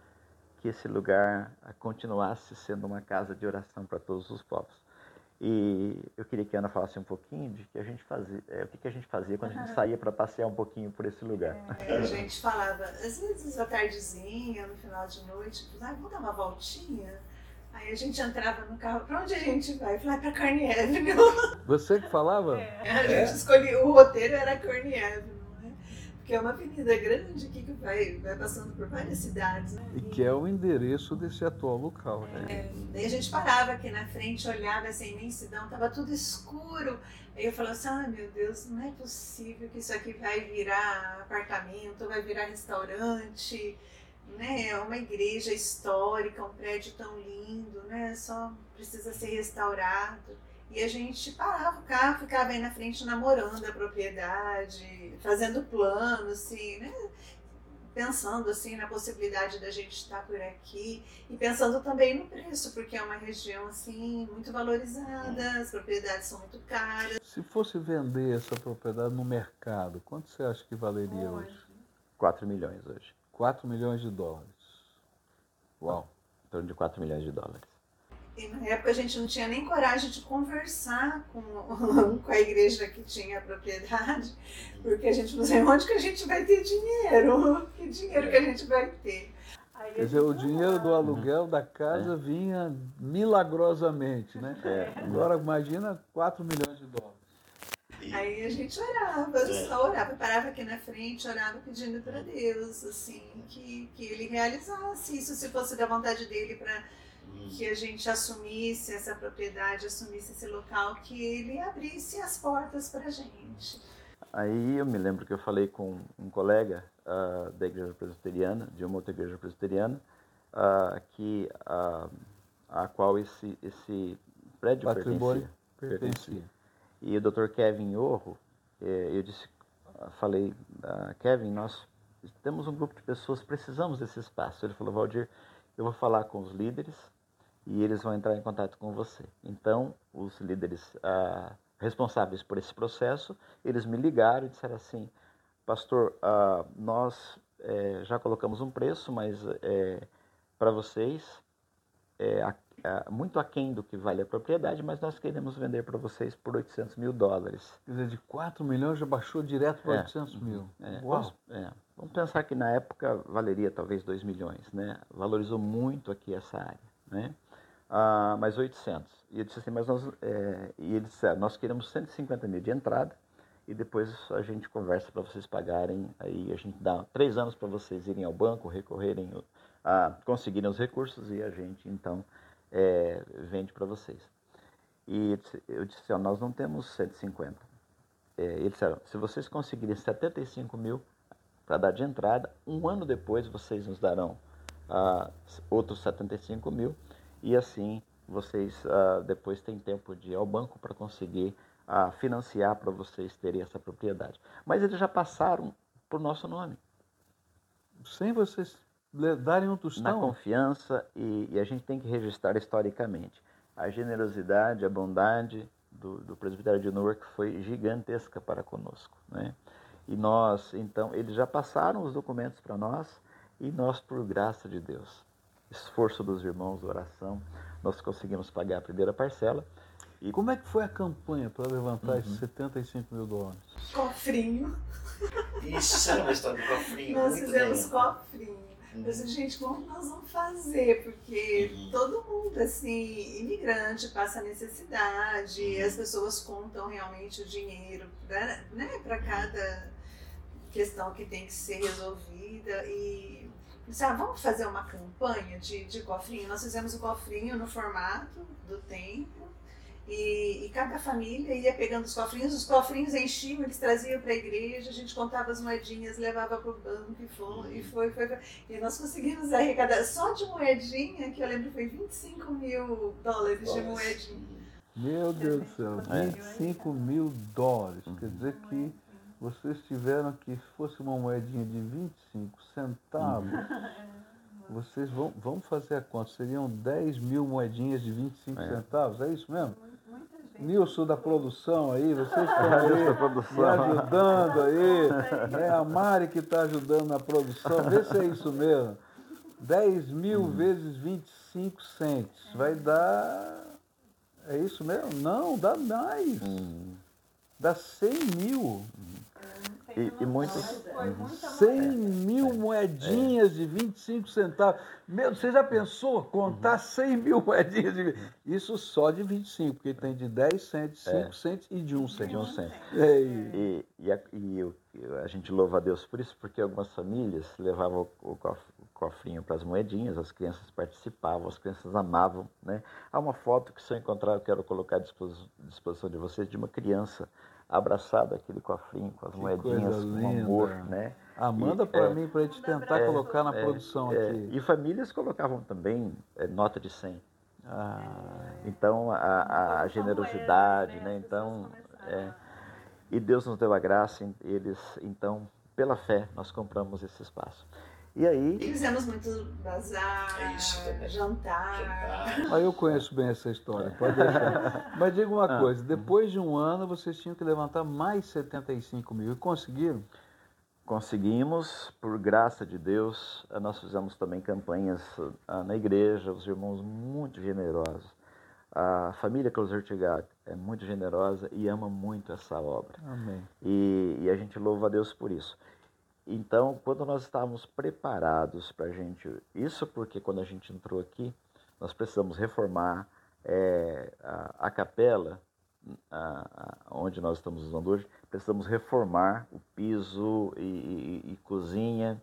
Speaker 2: que esse lugar continuasse sendo uma casa de oração para todos os povos. E eu queria que a Ana falasse um pouquinho de que a gente fazia, é, o que, que a gente fazia quando a gente saía para passear um pouquinho por esse lugar.
Speaker 3: É, a gente falava, às vezes à tardezinha, no final de noite, ah, vamos dar uma voltinha. Aí a gente entrava no carro, para onde a gente vai? Eu falei, para Carne Avenue.
Speaker 1: Você que falava?
Speaker 3: É, a gente escolheu, o roteiro era Carne Avenue que é uma avenida grande aqui que vai, vai passando por várias cidades. Né?
Speaker 1: E que é o endereço desse atual local.
Speaker 3: Né? É, daí a gente parava aqui na frente, olhava essa imensidão, tava tudo escuro. Aí eu falava assim, ah meu Deus, não é possível que isso aqui vai virar apartamento, vai virar restaurante, né? É uma igreja histórica, um prédio tão lindo, né? Só precisa ser restaurado. E a gente parava o carro, ficava aí na frente namorando a propriedade, fazendo planos, assim, né? Pensando assim na possibilidade da gente estar por aqui e pensando também no preço, porque é uma região assim muito valorizada, as propriedades são muito caras.
Speaker 1: Se fosse vender essa propriedade no mercado, quanto você acha que valeria hoje? hoje?
Speaker 2: 4 milhões hoje.
Speaker 1: 4 milhões de dólares. Uau.
Speaker 2: Em torno de 4 milhões de dólares.
Speaker 3: E na época a gente não tinha nem coragem de conversar com, com a igreja que tinha a propriedade, porque a gente não sei onde que a gente vai ter dinheiro, que dinheiro que a gente vai ter.
Speaker 1: Aí Quer dizer, o dinheiro do aluguel da casa é. vinha milagrosamente, né? É. Agora imagina 4 milhões de dólares.
Speaker 3: Aí a gente orava, é. só orava, parava aqui na frente, orava pedindo para Deus, assim, que, que ele realizasse isso, se fosse da vontade dele para que a gente assumisse essa propriedade, assumisse esse local, que ele abrisse as portas para a gente.
Speaker 2: Aí eu me lembro que eu falei com um colega uh, da igreja presbiteriana, de uma outra igreja presbiteriana, uh, que, uh, a qual esse, esse prédio pertencia, pertencia. E o Dr. Kevin Orro, eh, eu disse, falei, Kevin, nós temos um grupo de pessoas, precisamos desse espaço. Ele falou, Valdir, eu vou falar com os líderes e eles vão entrar em contato com você. Então, os líderes ah, responsáveis por esse processo, eles me ligaram e disseram assim, pastor, ah, nós é, já colocamos um preço, mas é, para vocês é a, a, muito aquém do que vale a propriedade, mas nós queremos vender para vocês por 800 mil dólares.
Speaker 1: Quer dizer, de 4 milhões já baixou direto para é, 800 mil.
Speaker 2: É, Uau! É. Vamos pensar que na época valeria talvez 2 milhões, né? Valorizou muito aqui essa área, né? Ah, mais 800. E eu disse assim, mas nós, é, e eles disseram, nós queremos 150 mil de entrada e depois a gente conversa para vocês pagarem, aí a gente dá três anos para vocês irem ao banco, recorrerem, a, conseguirem os recursos e a gente então é, vende para vocês. E eu disse assim, ó, nós não temos 150. É, eles disseram, se vocês conseguirem 75 mil para dar de entrada, um ano depois vocês nos darão ah, outros 75 mil e assim vocês uh, depois têm tempo de ir ao banco para conseguir uh, financiar para vocês terem essa propriedade. Mas eles já passaram por nosso nome.
Speaker 1: Sem vocês darem um tostão?
Speaker 2: Na confiança, e, e, a gente tem que registrar historicamente. A generosidade, a bondade do, do presbitério de Newark foi gigantesca para conosco. Né? E nós, então, eles já passaram os documentos para nós, e nós, por graça de Deus, esforço dos irmãos, oração, nós conseguimos pagar a primeira parcela.
Speaker 1: E como é que foi a campanha para levantar uhum. esses 75 mil dólares?
Speaker 3: Cofrinho.
Speaker 4: Isso era uma história de cofrinho.
Speaker 3: Nós fizemos bem. cofrinho. Uhum. Mas, gente, como nós vamos fazer? Porque uhum. todo mundo, assim, imigrante, passa necessidade, uhum. as pessoas contam realmente o dinheiro para né, cada questão que tem que ser resolvida e disse, ah, vamos fazer uma campanha de, de cofrinho. Nós fizemos o cofrinho no formato do templo e, e, cada família ia pegando os cofrinhos, os cofrinhos enchiam, eles traziam para a igreja, a gente contava as moedinhas, levava para o banco e foi, e foi, foi, foi. E nós conseguimos arrecadar só de moedinha, que eu lembro foi 25 mil dólares Nossa. de moedinha.
Speaker 1: Meu Deus do céu, 25 é. mil dólares. Quer dizer que vocês tiveram que, se fosse uma moedinha de 25 centavos, vocês vão, vão fazer a conta, seriam 10 mil moedinhas de 25 é. centavos, é isso mesmo? Nilson da produção aí, vocês estão aí me ajudando aí. É a Mari que está ajudando na produção, vê se é isso mesmo. 10 mil hum. vezes 25 centes. Vai dar. É isso mesmo? Não, dá mais. Hum. Dá 100 mil. Hum.
Speaker 2: E, e muitos.
Speaker 1: 100 mil moedinhas de 25 centavos. Meu, você já pensou contar 100 mil moedinhas? De... Isso só de 25, porque tem de 10 centos, 5 é. centos e de 1 cento. De 1 cento.
Speaker 2: É. E, e, a, e a, gente louva a Deus por isso, porque algumas famílias levavam o cofrinho para as moedinhas, as crianças participavam, as crianças amavam. Né? Há uma foto que se eu encontrar, eu quero colocar à disposição de vocês, de uma criança abraçado aquele cofrinho com as que moedinhas com amor, né?
Speaker 1: Ah, manda para é, mim para a gente tentar é, colocar na é, produção
Speaker 2: é.
Speaker 1: aqui.
Speaker 2: E famílias colocavam também é, nota de 100. Ah. Então a, a generosidade, né? Então e Deus nos deu a graça, eles então pela fé nós compramos esse espaço. E aí.
Speaker 3: E fizemos muito bazar, é jantar. jantar.
Speaker 1: Ah, eu conheço bem essa história, pode deixar. Mas diga uma ah. coisa: depois de um ano vocês tinham que levantar mais 75 mil. E conseguiram?
Speaker 2: Conseguimos, por graça de Deus. Nós fizemos também campanhas ah, na igreja, os irmãos muito generosos. A família Closertigag é muito generosa e ama muito essa obra.
Speaker 1: Amém.
Speaker 2: E, e a gente louva a Deus por isso. Então, quando nós estávamos preparados para a gente, isso porque quando a gente entrou aqui, nós precisamos reformar é, a, a, capela, a, a, onde nós estamos usando hoje, precisamos reformar o piso e, e, e cozinha,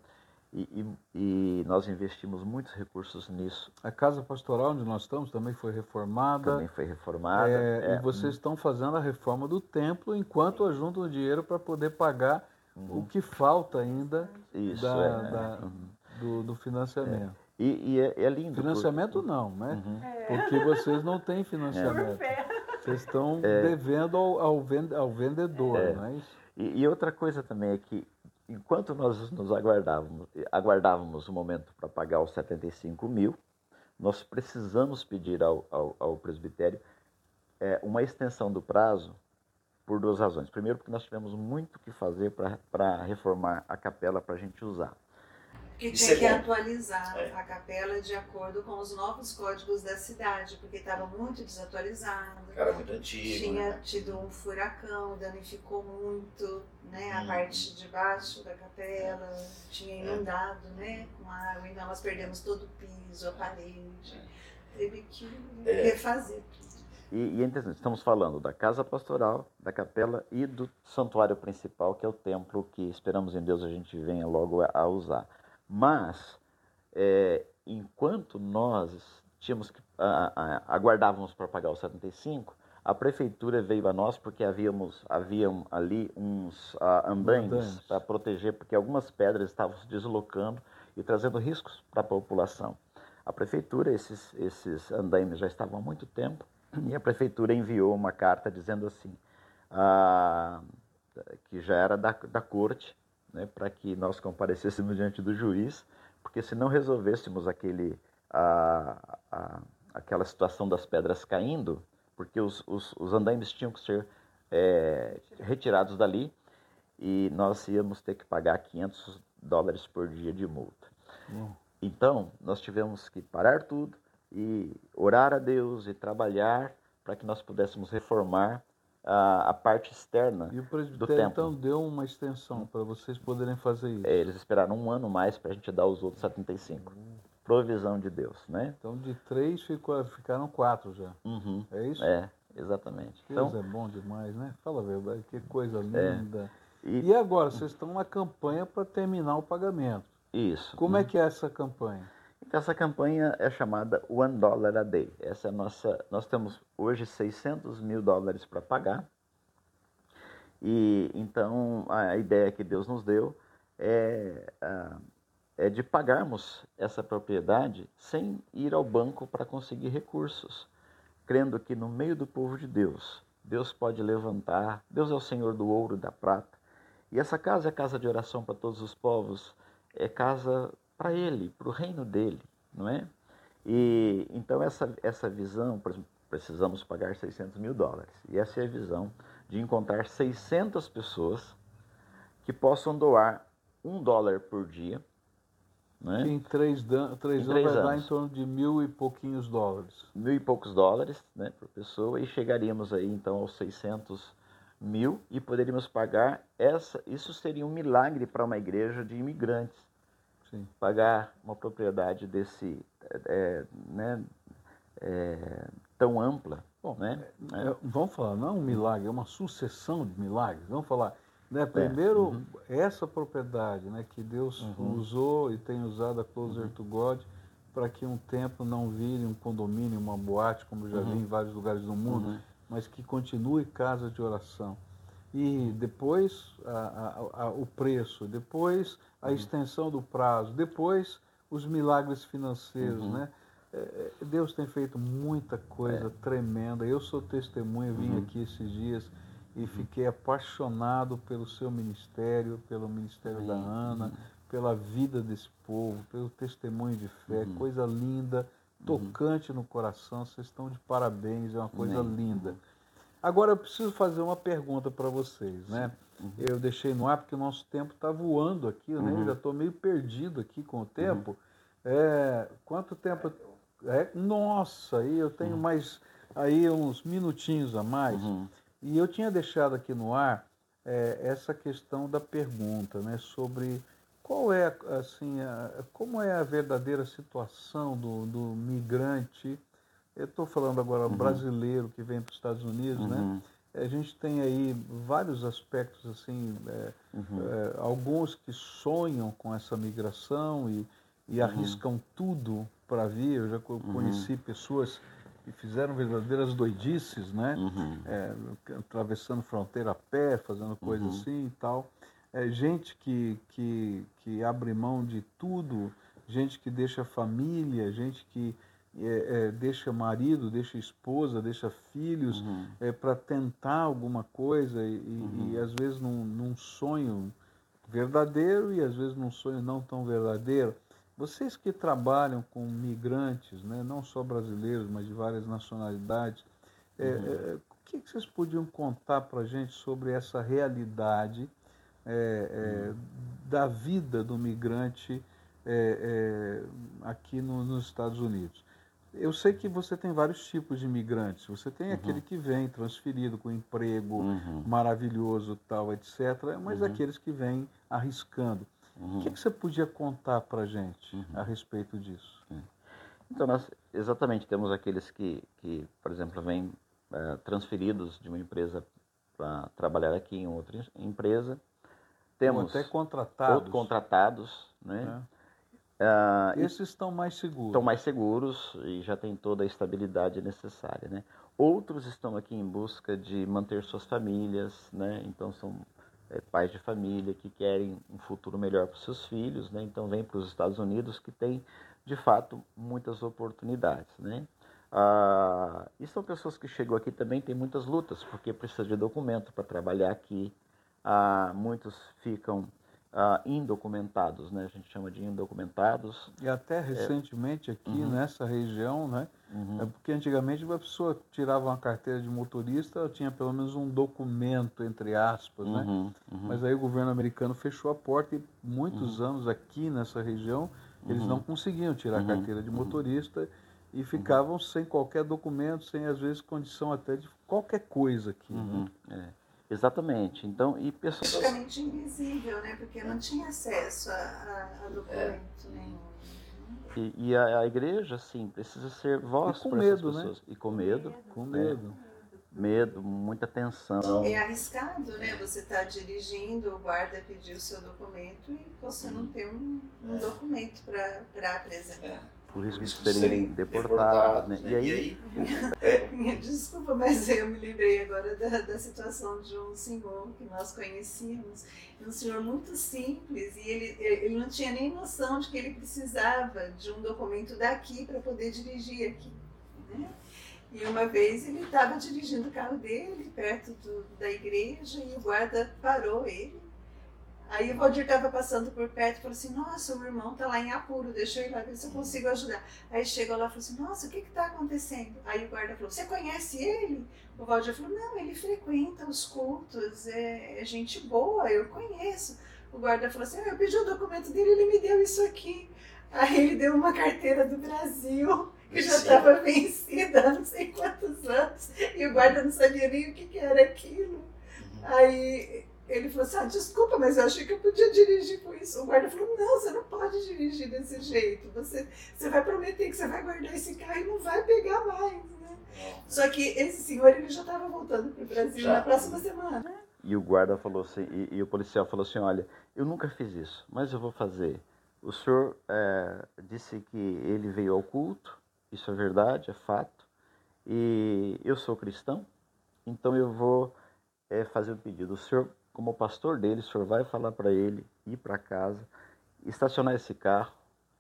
Speaker 2: e, e, nós investimos muitos recursos nisso.
Speaker 1: A casa pastoral onde nós estamos também foi reformada.
Speaker 2: Também foi reformada.
Speaker 1: É, é, e vocês estão fazendo a reforma do templo enquanto ajuntam dinheiro para poder pagar uhum. o que falta ainda
Speaker 2: Isso,
Speaker 1: da, é, da, uhum. do, do, financiamento.
Speaker 2: É. E, e é, é, lindo.
Speaker 1: Financiamento porque... não, né? Uhum. Porque vocês não têm financiamento. Vocês estão é. devendo ao, ao, vendedor, é. não é isso?
Speaker 2: E, e, outra coisa também é que enquanto nós nos aguardávamos, aguardávamos o momento para pagar os 75 mil, nós precisamos pedir ao, ao, ao presbitério é, uma extensão do prazo por duas razões. Primeiro, porque nós tivemos muito o que fazer para reformar a capela para a gente usar.
Speaker 3: Que tinha que atualizar é. a capela de acordo com os novos códigos da cidade, porque estava muito desatualizado.
Speaker 4: Era muito antigo.
Speaker 3: Tinha né? tido um furacão, danificou muito né, a hum. parte de baixo da capela, tinha é. inundado é. né, com água, então nós perdemos todo o piso, a parede. É. Teve que é. refazer tudo.
Speaker 2: E, e estamos falando da casa pastoral, da capela e do santuário principal, que é o templo que esperamos em Deus a gente venha logo a, usar. Mas, é, enquanto nós tínhamos que a, a, aguardávamos para pagar os 75, a prefeitura veio a nós porque havíamos haviam ali uns uh, andaimes para proteger, porque algumas pedras estavam se deslocando e trazendo riscos para a população. A prefeitura, esses, esses andaimes já estavam há muito tempo e a prefeitura enviou uma carta dizendo assim, ah, que já era da, da corte, né, para que nós comparecêssemos diante do juiz, porque se não resolvêssemos aquele, ah, ah, aquela situação das pedras caindo, porque os, os, os andaimes tinham que ser é, retirados dali e nós íamos ter que pagar 500 dólares por dia de multa. Então, nós tivemos que parar tudo, e orar a Deus e trabalhar para que nós pudéssemos reformar a, a parte externa
Speaker 1: e o
Speaker 2: do templo.
Speaker 1: então deu uma extensão para vocês poderem fazer isso.
Speaker 2: É, eles esperaram um ano mais para a gente dar os outros 75. Uhum. Provisão de Deus, né?
Speaker 1: Então de três ficou, ficaram quatro já.
Speaker 2: Uhum.
Speaker 1: É isso?
Speaker 2: É, exatamente.
Speaker 1: Deus então, é bom demais, né? Fala a verdade, que coisa é. linda. É. E, e agora, vocês estão na campanha para terminar o pagamento.
Speaker 2: Isso.
Speaker 1: Como é que é essa campanha?
Speaker 2: Essa campanha é chamada One Dollar a Day. Essa é nossa. Nós temos hoje 600 mil dólares para pagar. E então a ideia que Deus nos deu é, é de pagarmos essa propriedade sem ir ao banco para conseguir recursos, crendo que no meio do povo de Deus, Deus pode levantar, Deus é o Senhor do ouro e da prata. E essa casa é casa de oração para todos os povos, é casa para Ele, para o reino dele, não é? E então essa, essa visão, por exemplo, precisamos pagar 600 mil dólares. E essa é a visão de encontrar 600 pessoas que possam doar um dólar por dia.
Speaker 1: Né? Em três, três, em três anos vai dar em torno de mil e pouquinhos dólares.
Speaker 2: Mil e poucos dólares né, por pessoa e chegaríamos aí então aos 600 mil e poderíamos pagar essa. Isso seria um milagre para uma igreja de imigrantes. Sim. Pagar uma propriedade desse, é, né, é, tão ampla.
Speaker 1: Bom, né? É, é, vamos falar, não é um milagre, é uma sucessão de milagres. Vamos falar, né, primeiro, uhum. essa propriedade né, que Deus uhum. usou e tem usado a Closer uhum. to God para que um templo não vire um condomínio, uma boate, como já vi uhum. em vários lugares do mundo, uhum. mas que continue casa de oração. E depois a, a, a, o preço, depois a uhum. extensão do prazo, depois os milagres financeiros, né? É, é, Deus tem feito muita coisa é. tremenda. Eu sou testemunha, vim uhum. aqui esses dias e uhum. fiquei apaixonado pelo seu ministério, pelo ministério uhum. da Ana, uhum. pela vida desse povo, pelo testemunho de fé, uhum. coisa linda, uhum. tocante no coração. Vocês estão de parabéns, é uma coisa linda. Agora eu preciso fazer uma pergunta para vocês, né? Eu deixei no ar porque o nosso tempo está voando aqui, né? Eu já estou meio perdido aqui com o tempo. É, quanto tempo é, nossa, aí eu tenho uhum. mais aí uns minutinhos a mais. Uhum. E eu tinha deixado aqui no ar é, essa questão da pergunta, né, sobre qual é assim, a, como é a verdadeira situação do, do migrante. Eu estou falando agora uhum. brasileiro que vem para os Estados Unidos, né? Uhum. A gente tem aí vários aspectos assim, é, uhum. é, alguns que sonham com essa migração e, e uhum. arriscam tudo para vir. Eu já uhum. conheci pessoas que fizeram verdadeiras doidices, né? Uhum. É, atravessando fronteira a pé, fazendo coisas uhum. assim e tal. É, gente que, que, que abre mão de tudo, gente que deixa família, gente que é, é, deixa marido, deixa esposa, deixa filhos uhum. é, para tentar alguma coisa e, uhum. e, às vezes num, num sonho verdadeiro e às vezes num sonho não tão verdadeiro. Vocês que trabalham com migrantes, né, não só brasileiros, mas de várias nacionalidades, é, uhum. é, o que, vocês podiam contar para a gente sobre essa realidade é, é, uhum. da vida do migrante é, é, aqui no, nos Estados Unidos? Eu sei que você tem vários tipos de imigrantes. Você tem uhum. aquele que vem transferido com emprego uhum. maravilhoso, tal, etc., mas uhum. aqueles que vêm arriscando. Uhum. O que, que, você podia contar para a gente uhum. a respeito disso?
Speaker 2: Então, nós exatamente temos aqueles que, que por exemplo, vêm é, transferidos de uma empresa para trabalhar aqui em outra empresa.
Speaker 1: Temos Ou até contratados.
Speaker 2: contratados, né?
Speaker 1: É. Uh, Esses estão mais seguros.
Speaker 2: Estão mais seguros e já têm toda a estabilidade necessária, né? Outros estão aqui em busca de manter suas famílias, né? Então são é, pais de família que querem um futuro melhor para seus filhos, né? então vem para os Estados Unidos que tem de fato muitas oportunidades. Né? Ah, e são pessoas que chegam aqui também tem muitas lutas, porque precisa de documento para trabalhar aqui. Ah, muitos ficam indocumentados, né? A gente chama de indocumentados.
Speaker 1: E até recentemente é... aqui uhum. nessa região, né? Uhum. É porque antigamente uma pessoa tirava uma carteira de motorista, ela tinha pelo menos um documento, entre aspas, né? Uhum. uhum. Mas aí o governo americano fechou a porta e muitos uhum. anos aqui nessa região eles uhum. não conseguiam tirar a carteira de motorista e ficavam sem qualquer documento, sem às vezes condição até de qualquer coisa aqui. Né?
Speaker 2: É. Exatamente. Então, e
Speaker 3: pessoas. Praticamente invisível, né? Porque não tinha acesso a, a, a documento é. nenhum.
Speaker 2: E, e a, a, igreja, sim, precisa ser voz para essas né? pessoas.
Speaker 1: Né?
Speaker 2: E com medo.
Speaker 1: Com medo.
Speaker 2: medo, muita tensão.
Speaker 3: É arriscado, né? Você está dirigindo, o guarda pediu o seu documento e você não tem um, um documento para apresentar.
Speaker 2: Por risco de serem deportados. Né?
Speaker 4: deportados, né?
Speaker 2: E aí,
Speaker 4: É.
Speaker 3: Desculpa, mas eu me lembrei agora da, da situação de um senhor que nós conhecíamos, um senhor muito simples, e ele, ele não tinha nem noção de que ele precisava de um documento daqui para poder dirigir aqui. Né? E uma vez ele estava dirigindo o carro dele, perto do, da igreja, e o guarda parou ele. Aí o Valdir estava passando por perto e falou assim, nossa, o irmão está lá em apuro, deixa eu ir lá ver se eu consigo ajudar. Aí chegou lá e falou assim, nossa, o que está acontecendo? Aí o guarda falou, você conhece ele? O Valdir falou, não, ele frequenta os cultos, é, é gente boa, eu conheço. O guarda falou assim, ah, eu pedi o documento dele, ele me deu isso aqui. Aí ele deu uma carteira do Brasil, que já estava vencida há não sei quantos anos, e o guarda não sabia nem o que, que era aquilo. Aí ele falou assim, ah, desculpa, mas eu achei que eu podia dirigir com isso. O guarda falou, não, você não pode dirigir desse jeito. Você, você vai prometer que você vai guardar esse carro e não vai pegar mais, né? Só que esse senhor, ele já estava voltando para o Brasil
Speaker 4: Já.
Speaker 3: na próxima semana.
Speaker 2: e o guarda falou assim, e, e o policial falou assim, olha, eu nunca fiz isso, mas eu vou fazer. O senhor eh, disse que ele veio ao culto, isso é verdade, é fato, e eu sou cristão, então eu vou eh, fazer um pedido. O senhor, como pastor dele, o senhor vai falar para ele ir para casa, estacionar esse carro,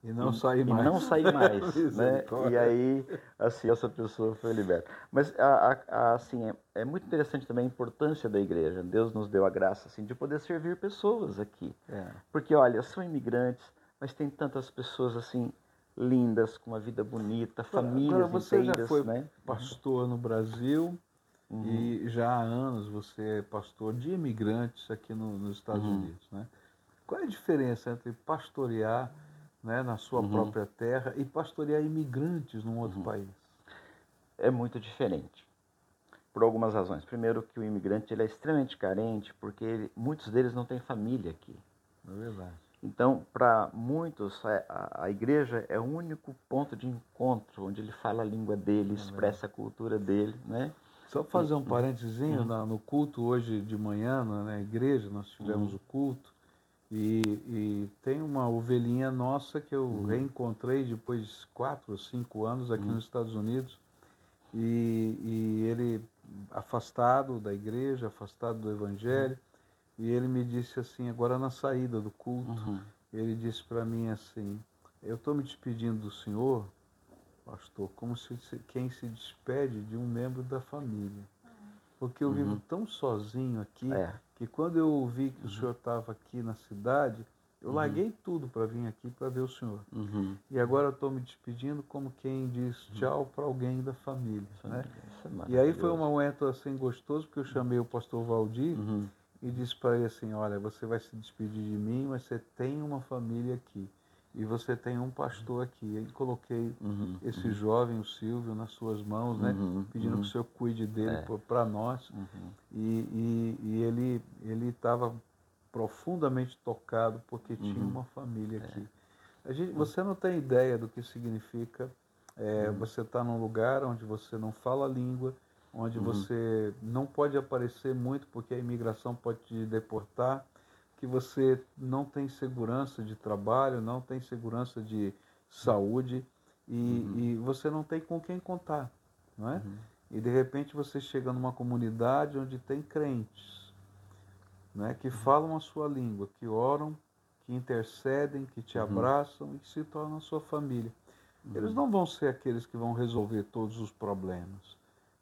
Speaker 1: E não
Speaker 2: e-
Speaker 1: sair
Speaker 2: e
Speaker 1: mais.
Speaker 2: não sair mais, né? E aí, assim, essa pessoa foi liberta. Mas, a, a- assim, é, é muito interessante também a importância da igreja. Deus nos deu a graça, assim, de poder servir pessoas aqui.
Speaker 1: É.
Speaker 2: Porque, olha, são imigrantes, mas tem tantas pessoas, assim, lindas, com uma vida bonita, famílias
Speaker 1: Agora, você já
Speaker 2: inteiras,
Speaker 1: foi
Speaker 2: né?
Speaker 1: pastor no Brasil
Speaker 2: Uhum.
Speaker 1: e já há anos você é pastor de imigrantes aqui no- nos Estados
Speaker 2: Uhum.
Speaker 1: Unidos, né? Qual é a diferença entre pastorear né, na sua
Speaker 2: Uhum.
Speaker 1: própria terra e pastorear imigrantes num outro
Speaker 2: Uhum.
Speaker 1: país?
Speaker 2: é muito diferente. Por algumas razões. Primeiro que o imigrante ele é extremamente carente, porque ele- muitos deles não têm família aqui.
Speaker 1: É verdade?
Speaker 2: Então, para muitos, a, a- a igreja é o único ponto de encontro onde ele fala a língua dele, expressa a cultura dele, né?
Speaker 1: Só fazer um parentezinho, na- no culto hoje de manhã, na, igreja, nós tivemos o culto, e, e tem uma ovelhinha nossa que eu reencontrei depois de quatro ou cinco anos aqui nos Estados Unidos, e, e ele afastado da igreja, afastado do evangelho, e ele me disse assim, agora na saída do culto,
Speaker 2: Uhum.
Speaker 1: ele disse para mim assim, eu estou me despedindo do senhor, pastor, como se quem se despede de um membro da família. Porque eu vivo tão sozinho aqui,
Speaker 2: É.
Speaker 1: que quando eu ouvi que o senhor estava aqui na cidade, eu larguei tudo para vir aqui para ver o senhor.
Speaker 2: Uhum.
Speaker 1: E agora estou me despedindo como quem diz tchau para alguém da família. Né?
Speaker 2: É
Speaker 1: E aí foi um momento assim gostoso, porque eu chamei o pastor Valdir
Speaker 2: Uhum.
Speaker 1: e disse para ele assim, olha, você vai se despedir de mim, mas você tem uma família aqui. E você tem um pastor aqui. E aí coloquei
Speaker 2: Uhum.
Speaker 1: esse jovem, o Silvio, nas suas mãos, né?
Speaker 2: Uhum,
Speaker 1: Pedindo
Speaker 2: uhum.
Speaker 1: que o senhor cuide dele
Speaker 2: É.
Speaker 1: para nós.
Speaker 2: Uhum.
Speaker 1: E, e, e ele ele estava profundamente tocado porque tinha
Speaker 2: Uhum.
Speaker 1: uma família
Speaker 2: É.
Speaker 1: aqui. A gente, você não tem ideia do que significa é,
Speaker 2: Uhum.
Speaker 1: você estar num lugar onde você não fala a língua, onde
Speaker 2: Uhum.
Speaker 1: você não pode aparecer muito porque a imigração pode te deportar, que você não tem segurança de trabalho, não tem segurança de saúde e,
Speaker 2: Uhum.
Speaker 1: e você não tem com quem contar, não é? E de repente você chega numa comunidade onde tem crentes, né, que falam a sua língua, que oram, que intercedem, que te abraçam e que se tornam a sua família. Eles não vão ser aqueles que vão resolver todos os problemas,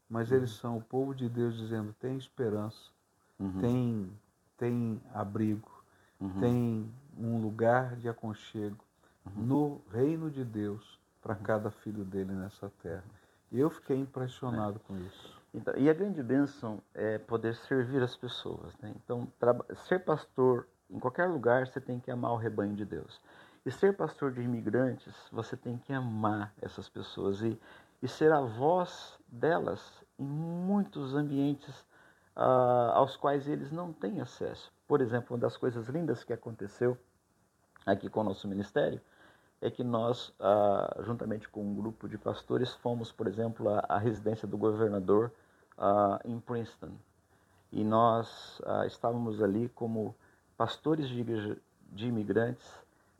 Speaker 1: mas eles são o povo de Deus dizendo: tem esperança,
Speaker 2: Uhum.
Speaker 1: tem, tem abrigo,
Speaker 2: Uhum.
Speaker 1: tem um lugar de aconchego
Speaker 2: Uhum.
Speaker 1: no reino de Deus para cada filho dele nessa terra. Eu fiquei impressionado com isso.
Speaker 2: Então, e a grande bênção é poder servir as pessoas. Né? Então, ser pastor em qualquer lugar, você tem que amar o rebanho de Deus. E ser pastor de imigrantes, você tem que amar essas pessoas e, e ser a voz delas em muitos ambientes ah, aos quais eles não têm acesso. Por exemplo, uma das coisas lindas que aconteceu aqui com o nosso ministério é que nós, ah, juntamente com um grupo de pastores, fomos, por exemplo, à, à residência do governador uh, em Princeton. E nós uh, estávamos ali como pastores de, igreja, de imigrantes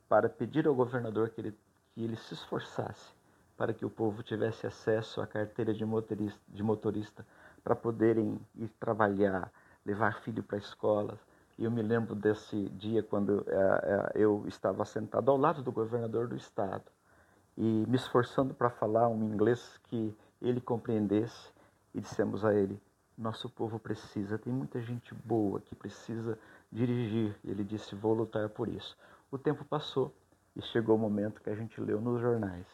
Speaker 2: para pedir ao governador que ele, que ele se esforçasse para que o povo tivesse acesso à carteira de motorista, de motorista para poderem ir trabalhar, levar filho para a escola. E eu me lembro desse dia quando é, é, eu estava sentado ao lado do governador do estado e me esforçando para falar um inglês que ele compreendesse e dissemos a ele: nosso povo precisa, tem muita gente boa que precisa dirigir. E ele disse: vou lutar por isso. O tempo passou e chegou o momento que a gente leu nos jornais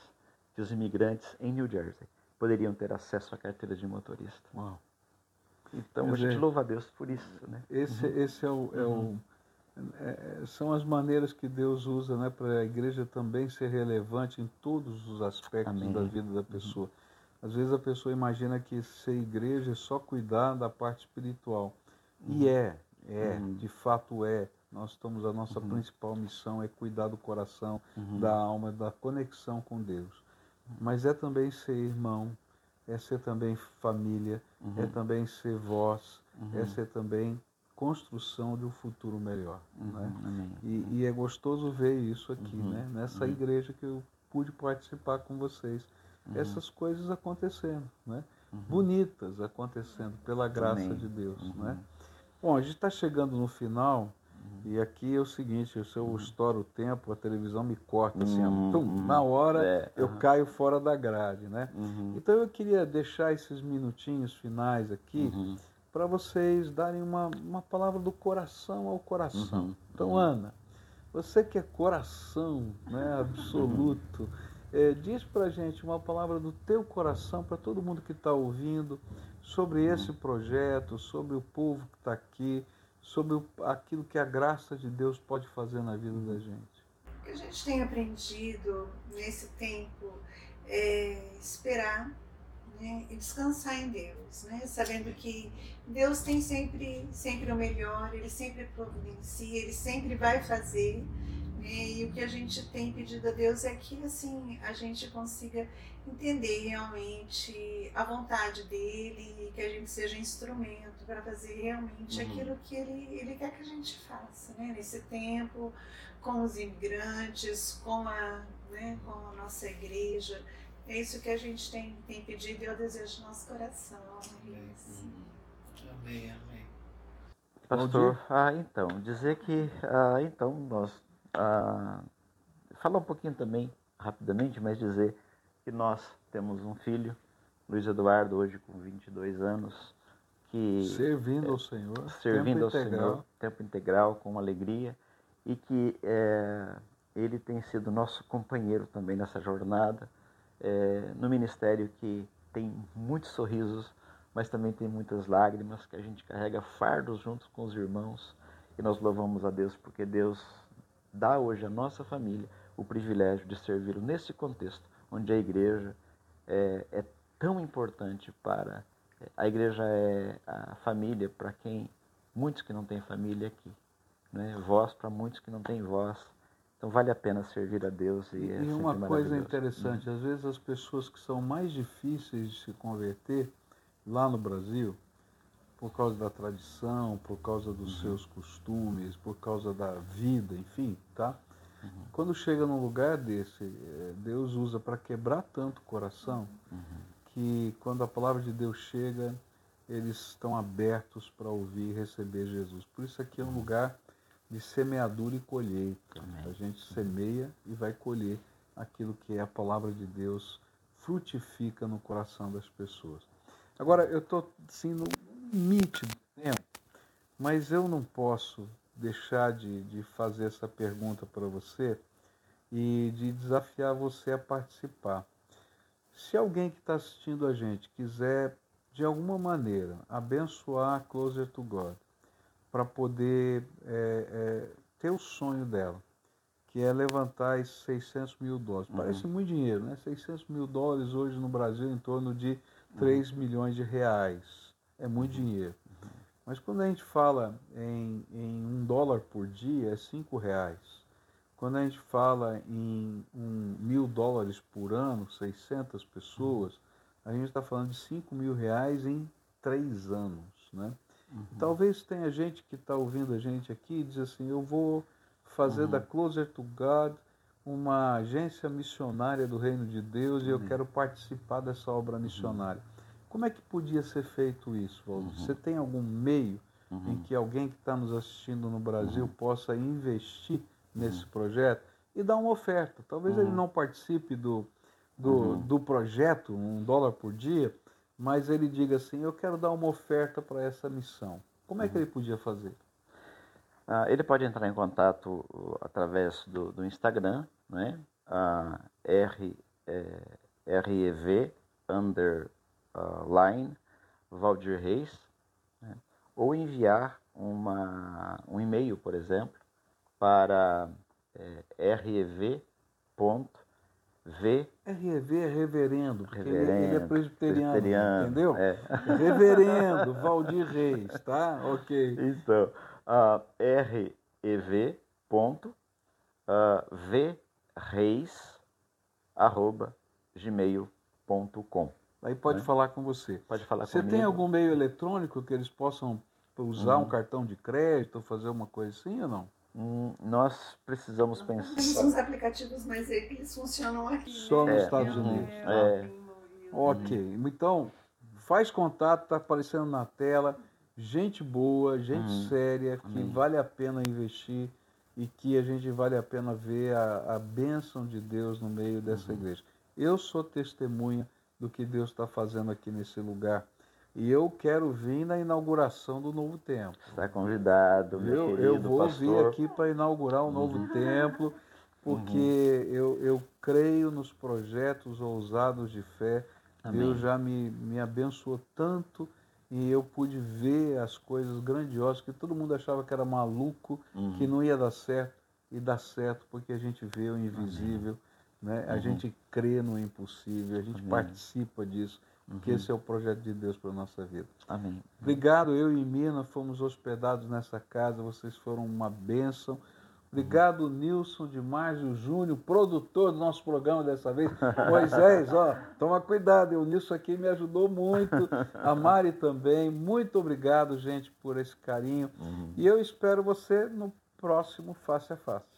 Speaker 2: que os imigrantes em New Jersey poderiam ter acesso à carteira de motorista. Uau. Então Quer a gente louva a Deus por isso, né?
Speaker 1: Esse, uhum. esse é o, é uhum. o é, são as maneiras que Deus usa, né, para a igreja também ser relevante em todos os aspectos Amém. da vida da uhum. pessoa. Uhum. Às vezes a pessoa imagina que ser igreja é só cuidar da parte espiritual. E uhum. é, é, uhum. de fato é. Nós estamos, a nossa principal missão é cuidar do coração, da alma, da conexão com Deus mas é também ser irmão, é ser também família, uhum. é também ser voz, uhum. é ser também construção de um futuro melhor. Uhum. Né? E, e, é gostoso ver isso aqui, uhum. né? nessa uhum. igreja que eu pude participar com vocês. Uhum. Essas coisas acontecendo, né? bonitas acontecendo pela graça Amém. de Deus. Né? Bom, a gente está chegando no final e aqui é o seguinte, se eu estouro o tempo, a televisão me corta assim, uhum, tum, na hora é, eu uhum. caio fora da grade, né? Uhum. Então eu queria deixar esses minutinhos finais aqui uhum. para vocês darem uma, uma palavra do coração ao coração. Uhum. Então, uhum. Ana, você que é coração né, absoluto, é, diz para gente uma palavra do teu coração para todo mundo que está ouvindo sobre esse projeto, sobre o povo que está aqui, sobre aquilo que a graça de Deus pode fazer na vida da gente.
Speaker 3: O que a gente tem aprendido nesse tempo é esperar né, e descansar em Deus, né, sabendo que Deus tem sempre, sempre o melhor, Ele sempre providencia, Ele sempre vai fazer. Né, e o que a gente tem pedido a Deus é que assim a gente consiga entender realmente a vontade dele, que a gente seja instrumento para fazer realmente uhum. aquilo que ele, ele quer que a gente faça, né? Nesse tempo, com os imigrantes, com a, né, com a nossa igreja. É isso que a gente tem, tem pedido e eu desejo no nosso coração.
Speaker 4: Amém. Uhum. Amém, amém.
Speaker 2: Pastor, ah, então, dizer que, ah, então, nós, ah, falar um pouquinho também, rapidamente, mas dizer que nós temos um filho, Luiz Eduardo, hoje com 22 anos, que
Speaker 1: servindo é, ao Senhor,
Speaker 2: servindo ao integral. Senhor, tempo integral, com alegria, e que é, ele tem sido nosso companheiro também nessa jornada, é, no ministério que tem muitos sorrisos, mas também tem muitas lágrimas, que a gente carrega fardos juntos com os irmãos, e nós louvamos a Deus porque Deus dá hoje à nossa família o privilégio de servi-lo nesse contexto, onde a igreja é, é tão importante para. A igreja é a família para quem. Muitos que não têm família aqui. Né? Voz para muitos que não têm voz. Então vale a pena servir a Deus. E, e,
Speaker 1: é
Speaker 2: e
Speaker 1: uma coisa interessante, uhum. às vezes as pessoas que são mais difíceis de se converter lá no Brasil, por causa da tradição, por causa dos uhum. seus costumes, por causa da vida, enfim, tá? Uhum. Quando chega num lugar desse, é, Deus usa para quebrar tanto o coração uhum. que quando a palavra de Deus chega, eles estão abertos para ouvir e receber Jesus. Por isso aqui é um lugar de semeadura e colheita. Amém. A gente semeia e vai colher aquilo que é a palavra de Deus frutifica no coração das pessoas. Agora, eu estou no limite do tempo, mas eu não posso deixar de, de fazer essa pergunta para você e de desafiar você a participar. Se alguém que está assistindo a gente quiser, de alguma maneira, abençoar a Closer to God, para poder é, é, ter o sonho dela, que é levantar esses 600 mil dólares. Uhum. Parece muito dinheiro, né? 600 mil dólares hoje no Brasil em torno de 3 uhum. milhões de reais. É muito dinheiro. Mas quando a gente fala em, em um dólar por dia, é cinco reais. Quando a gente fala em um, mil dólares por ano, 600 pessoas, a gente está falando de cinco mil reais em três anos. Né? Uhum. Talvez tenha gente que está ouvindo a gente aqui e diz assim, eu vou fazer uhum. da Closer to God uma agência missionária do Reino de Deus uhum. e eu uhum. quero participar dessa obra missionária. Como é que podia ser feito isso, Valdir? Uhum. Você tem algum meio em que alguém que está nos assistindo no Brasil possa investir nesse projeto e dar uma oferta? Talvez ele não participe do, do, do projeto, um dólar por dia, mas ele diga assim: Eu quero dar uma oferta para essa missão. Como é que ele podia fazer?
Speaker 2: Ah, ele pode entrar em contato uh, através do, do Instagram, né? Ah, R, é, REV underline Valdir Reis, né? ou enviar uma, um e-mail, por exemplo, para é, rev. V.
Speaker 1: REV é reverendo, porque reverendo, ele, ele, é presbiteriano, presbiteriano entendeu? É. Reverendo Valdir Reis, tá? Ok.
Speaker 2: Então, uh, REV ponto uh, V Reis arroba gmail.com.
Speaker 1: Aí pode né? falar com você.
Speaker 2: Pode falar
Speaker 1: Você
Speaker 2: comigo.
Speaker 1: tem algum meio eletrônico que eles possam usar uhum. um cartão de crédito, fazer uma coisa assim ou não?
Speaker 2: Hum, nós precisamos pensar.
Speaker 3: Temos uns aplicativos, mas eles funcionam aqui.
Speaker 1: Só né? nos Estados Unidos. É. Ok, então faz contato, está aparecendo na tela. Gente boa, gente uhum. séria, que vale a pena investir e que a gente vale a pena ver a, a bênção de Deus no meio dessa uhum. igreja. Eu sou testemunha do que Deus está fazendo aqui nesse lugar. E eu quero vir na inauguração do novo templo.
Speaker 2: Está convidado, meu eu, querido
Speaker 1: Eu vou
Speaker 2: pastor.
Speaker 1: vir aqui para inaugurar o um novo uhum. templo, porque uhum. eu, eu creio nos projetos ousados de fé. Amém. Deus já me, me abençoou tanto e eu pude ver as coisas grandiosas que todo mundo achava que era maluco, uhum. que não ia dar certo, e dá certo porque a gente vê o invisível, né? a uhum. gente crê no impossível, a gente participa disso que uhum. esse é o projeto de Deus para a nossa vida.
Speaker 2: Amém.
Speaker 1: Obrigado, eu e Mina fomos hospedados nessa casa, vocês foram uma bênção. Obrigado. Nilson de Márcio Júnior, produtor do nosso programa dessa vez. Moisés, ó, toma cuidado, o Nilson aqui me ajudou muito, a Mari também. Muito obrigado, gente, por esse carinho. Uhum. E eu espero você no próximo Face a Face.